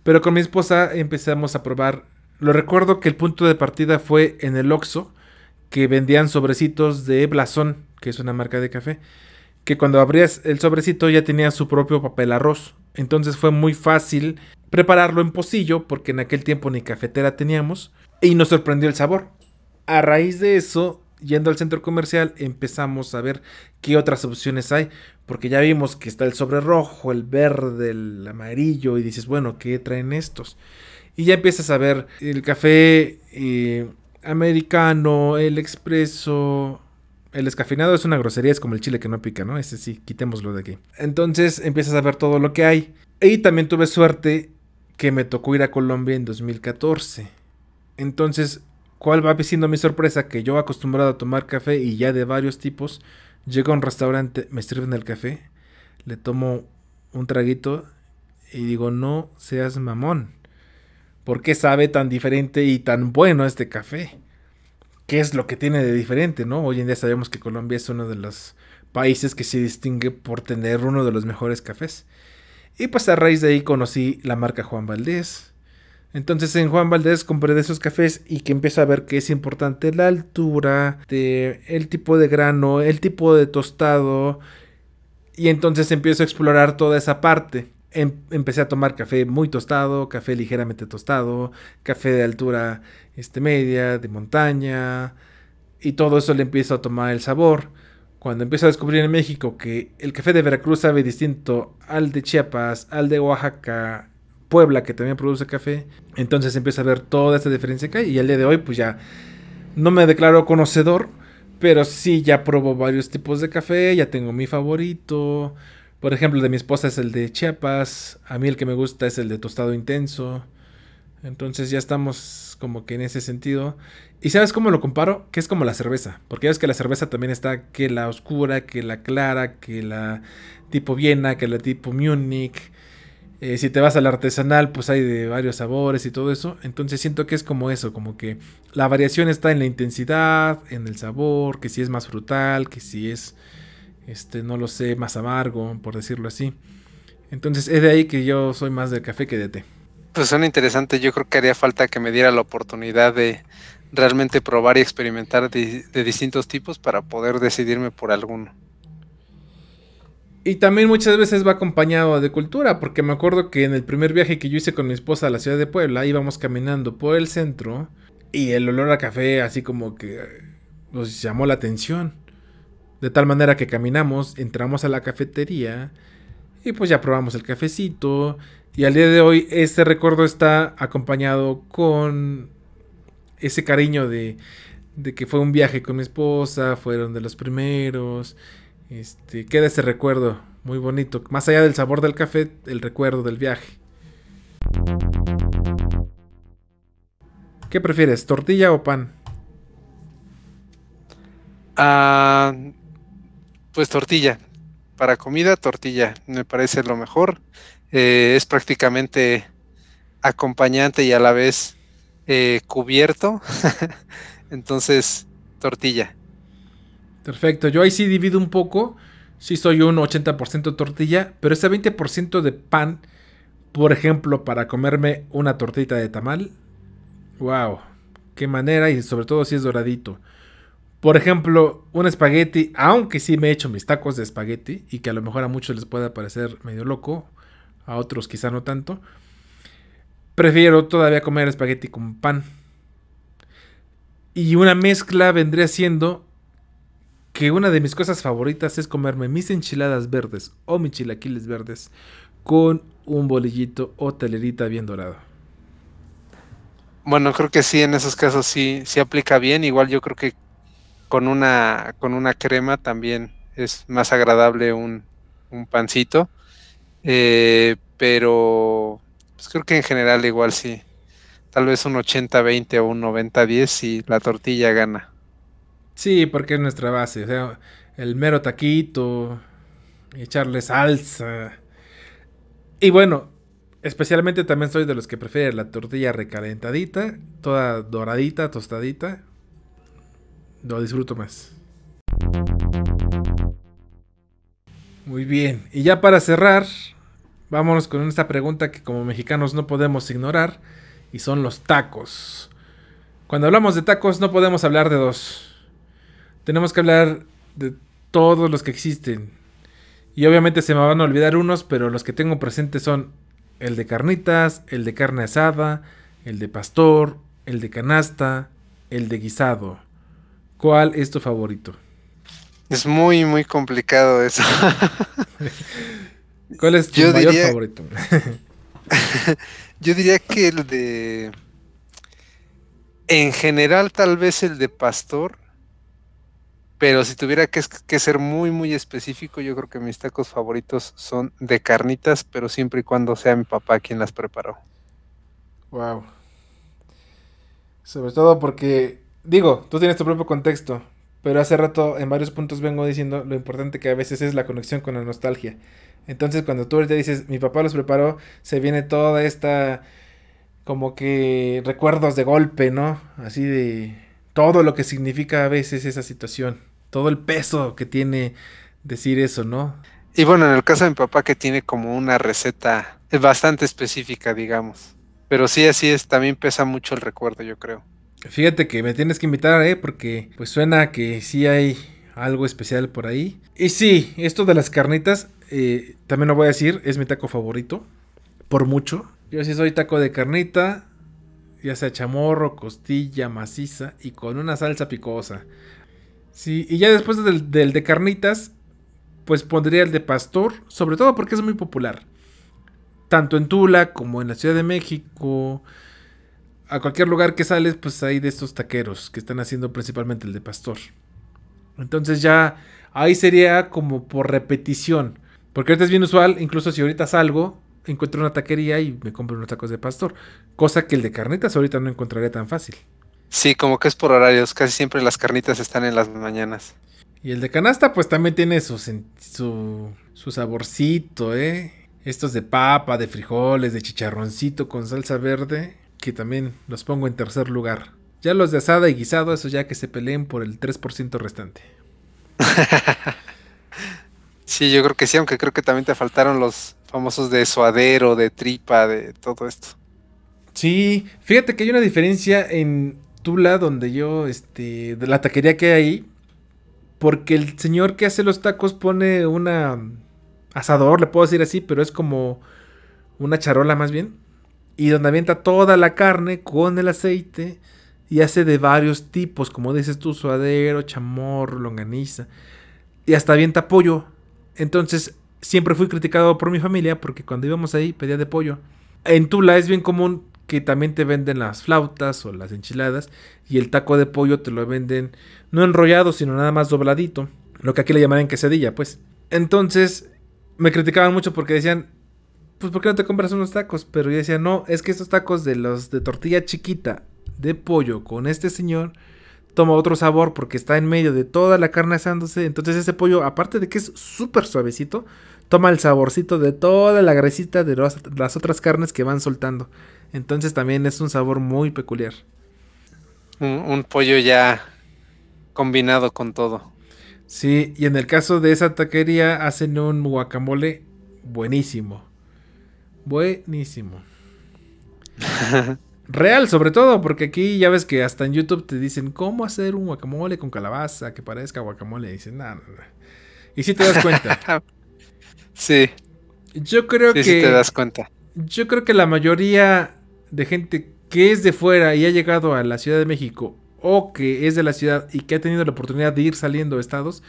Pero con mi esposa empezamos a probar. Lo recuerdo que el punto de partida fue en el Oxxo, que vendían sobrecitos de Blasón, que es una marca de café, que cuando abrías el sobrecito ya tenía su propio papel arroz. Entonces fue muy fácil prepararlo en pocillo, porque en aquel tiempo ni cafetera teníamos, y nos sorprendió el sabor. A raíz de eso yendo al centro comercial empezamos a ver qué otras opciones hay, porque ya vimos que está el sobre rojo, el verde, el amarillo, y dices, bueno, ¿qué traen estos? Y ya empiezas a ver el café eh, americano, el expreso, el descafeinado es una grosería, es como el chile que no pica, ¿no? Ese sí, quitémoslo de aquí. Entonces empiezas a ver todo lo que hay. Y también tuve suerte que me tocó ir a Colombia en 2014. Entonces ¿Cuál va siendo mi sorpresa? Que yo acostumbrado a tomar café y ya de varios tipos, llego a un restaurante, me sirven el café, le tomo un traguito y digo, no seas mamón. ¿Por qué sabe tan diferente y tan bueno este café? ¿Qué es lo que tiene de diferente, no? Hoy en día sabemos que Colombia es uno de los países que se distingue por tener uno de los mejores cafés. Y pues a raíz de ahí conocí la marca Juan Valdés, entonces en Juan Valdés compré de esos cafés y que empiezo a ver que es importante la altura, de, el tipo de grano, el tipo de tostado. Y entonces empiezo a explorar toda esa parte. Em, empecé a tomar café muy tostado, café ligeramente tostado, café de altura este, media, de montaña. Y todo eso le empiezo a tomar el sabor. cuando empiezo a descubrir en México que el café de Veracruz sabe distinto al de Chiapas, al de Oaxaca, Puebla, que también produce café, entonces empiezo a ver toda esta diferencia que hay. Y al día de hoy, pues ya no me declaro conocedor, pero sí ya probo varios tipos de café, ya tengo mi favorito. Por ejemplo, de mi esposa es el de Chiapas, a mí el que me gusta es el de tostado intenso. Entonces ya estamos como que en ese sentido. ¿Y sabes cómo lo comparo? Que es como la cerveza. Porque ya ves que la cerveza también está que la oscura, que la clara, que la tipo Viena, que la tipo Munich. Eh, si te vas al artesanal, pues hay de varios sabores y todo eso. Entonces siento que es como eso, como que la variación está en la intensidad, en el sabor, que si es más frutal, que si es, este, no lo sé, más amargo, por decirlo así. Entonces es de ahí que yo soy más de café que de té. Pues suena interesante. Yo creo que haría falta que me diera la oportunidad de realmente probar y experimentar de, distintos tipos para poder decidirme por alguno. Y también muchas veces va acompañado de cultura, porque me acuerdo que en el primer viaje que yo hice con mi esposa a la ciudad de Puebla, íbamos caminando por el centro y el olor a café así como que nos llamó la atención. De tal manera que caminamos, entramos a la cafetería y pues ya probamos el cafecito. Y al día de hoy este recuerdo está acompañado con ese cariño de, de que fue un viaje con mi esposa, fueron de los primeros. Este, queda ese recuerdo muy bonito. Más allá del sabor del café, el recuerdo del viaje. ¿Qué prefieres, tortilla o pan? Ah, pues tortilla. Para comida, tortilla. Me parece lo mejor. Eh, es prácticamente acompañante y a la vez eh, cubierto. Entonces, tortilla. Perfecto. Yo ahí sí divido un poco. Sí soy un 80% tortilla, pero ese 20% de pan, por ejemplo, para comerme una tortita de tamal. Wow. Qué manera y sobre todo si es doradito. Por ejemplo, un espagueti, aunque sí me he hecho mis tacos de espagueti y que a lo mejor a muchos les pueda parecer medio loco, a otros quizá no tanto. Prefiero todavía comer espagueti con pan. Y una mezcla vendría siendo que una de mis cosas favoritas es comerme mis enchiladas verdes o mis chilaquiles verdes con un bolillito o telerita bien dorado. Bueno, creo que sí, en esos casos sí, sí aplica bien. Igual yo creo que con una, con una crema también es más agradable un, un pancito. Eh, pero pues creo que en general igual sí. Tal vez un 80-20 o un 90-10 y la tortilla gana. Sí, porque es nuestra base. O sea, el mero taquito, echarle salsa. Y bueno, especialmente también soy de los que prefieren la tortilla recalentadita, toda doradita, tostadita. Lo disfruto más. Muy bien. Y ya para cerrar, Vámonos con esta pregunta que como mexicanos no podemos ignorar y son los tacos. Cuando hablamos de tacos no podemos hablar de dos. Tenemos que hablar de todos los que existen. Y obviamente se me van a olvidar unos, pero los que tengo presentes son el de carnitas, el de carne asada, el de pastor, el de canasta, el de guisado. ¿Cuál es tu favorito? Es muy, muy complicado eso. ¿Cuál es tu mayor favorito? yo diría que el de. En general, tal vez el de pastor. Pero si tuviera que, ser muy, muy específico, yo creo que mis tacos favoritos son de carnitas, pero siempre y cuando sea mi papá quien las preparó. Wow. Sobre todo porque, digo, tú tienes tu propio contexto, pero hace rato en varios puntos vengo diciendo lo importante que a veces es la conexión con la nostalgia. Entonces cuando tú ahorita dices, mi papá los preparó, se viene toda esta como que recuerdos de golpe, ¿no? Así de todo lo que significa a veces esa situación, todo el peso que tiene decir eso, ¿no? Y bueno, en el caso de mi papá que tiene como una receta bastante específica, digamos. Pero sí, así es, también pesa mucho el recuerdo, yo creo. Fíjate que me tienes que invitar, ¿eh? Porque pues suena que sí hay algo especial por ahí. Y sí, esto de las carnitas, eh, también lo voy a decir, es mi taco favorito. Por mucho. Yo sí soy taco de carnita, ya sea chamorro, costilla, maciza y con una salsa picosa. Sí, y ya después del, del de carnitas, pues pondría el de pastor, sobre todo porque es muy popular. Tanto en Tula como en la Ciudad de México. A cualquier lugar que sales, pues hay de estos taqueros que están haciendo principalmente el de pastor. Entonces ya ahí sería como por repetición. Porque ahorita es bien usual, incluso si ahorita salgo, encuentro una taquería y me compro unos tacos de pastor. Cosa que el de carnitas ahorita no encontraría tan fácil. Sí, como que es por horarios. Casi siempre las carnitas están en las mañanas. Y el de canasta, pues también tiene su, su, su saborcito, ¿eh? Estos de papa, de frijoles, de chicharroncito con salsa verde, que también los pongo en tercer lugar. Ya los de asada y guisado, eso ya que se peleen por el 3% restante. sí, yo creo que sí, aunque creo que también te faltaron los famosos de suadero, de tripa, de todo esto. Sí, fíjate que hay una diferencia en Tula, donde yo, este, de la taquería que hay ahí, porque el señor que hace los tacos pone una asador, le puedo decir así, pero es como una charola más bien. Y donde avienta toda la carne con el aceite y hace de varios tipos, como dices tú, suadero, chamorro, longaniza. Y hasta avienta pollo. Entonces, siempre fui criticado por mi familia porque cuando íbamos ahí pedía de pollo. En Tula es bien común que también te venden las flautas o las enchiladas y el taco de pollo te lo venden no enrollado, sino nada más dobladito. Lo que aquí le llamarían quesadilla, pues. Entonces, me criticaban mucho porque decían, pues ¿por qué no te compras unos tacos? Pero yo decía, no, es que estos tacos de los de tortilla chiquita de pollo con este señor toma otro sabor porque está en medio de toda la carne asándose. Entonces ese pollo, aparte de que es súper suavecito, toma el saborcito de toda la grasita de las otras carnes que van soltando. Entonces también es un sabor muy peculiar. un pollo ya combinado con todo. Sí, y en el caso de esa taquería hacen un guacamole buenísimo. Buenísimo. Real, sobre todo, porque aquí ya ves que hasta en YouTube te dicen cómo hacer un guacamole con calabaza que parezca guacamole. Y dicen, nada, no, Y si te das cuenta. sí. Yo creo que. Sí, te das cuenta. Yo creo que la mayoría de gente que es de fuera y ha llegado a la Ciudad de México o que es de la ciudad y que ha tenido la oportunidad de ir saliendo de estados,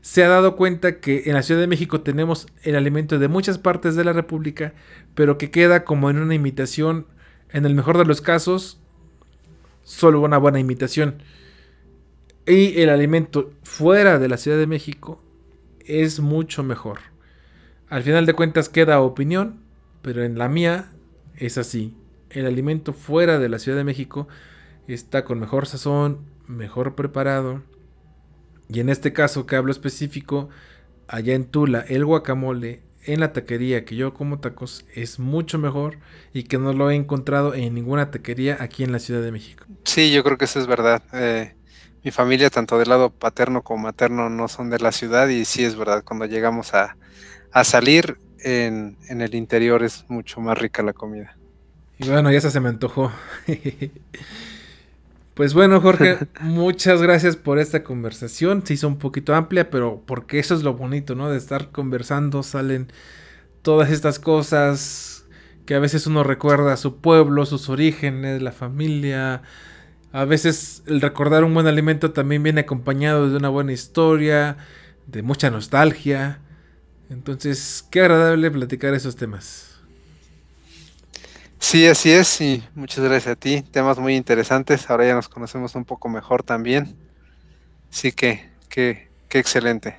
se ha dado cuenta que en la Ciudad de México tenemos el alimento de muchas partes de la República, pero que queda como en una imitación, en el mejor de los casos, solo una buena imitación. Y el alimento fuera de la Ciudad de México es mucho mejor. Al final de cuentas queda opinión, pero en la mía es así. El alimento fuera de la Ciudad de México está con mejor sazón, mejor preparado. Y en este caso que hablo específico, allá en Tula, el guacamole en la taquería que yo como tacos es mucho mejor y que no lo he encontrado en ninguna taquería aquí en la Ciudad de México. Sí, yo creo que eso es verdad. Eh, mi familia, tanto del lado paterno como materno, no son de la ciudad y sí es verdad, cuando llegamos a, salir en, en el interior es mucho más rica la comida. Y bueno, ya se me antojó. Pues bueno, Jorge, muchas gracias por esta conversación. Se hizo un poquito amplia, pero porque eso es lo bonito, ¿no? De estar conversando, salen todas estas cosas que a veces uno recuerda a su pueblo, sus orígenes, la familia. A veces el recordar un buen alimento también viene acompañado de una buena historia, de mucha nostalgia. Entonces, qué agradable platicar esos temas. Sí, así es, y muchas gracias a ti. Temas muy interesantes. Ahora ya nos conocemos un poco mejor también. Sí que, qué excelente.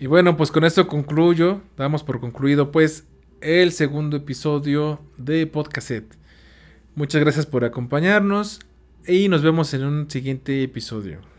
Y bueno, pues con esto concluyo. Damos por concluido pues el segundo episodio de Podcast. Muchas gracias por acompañarnos y nos vemos en un siguiente episodio.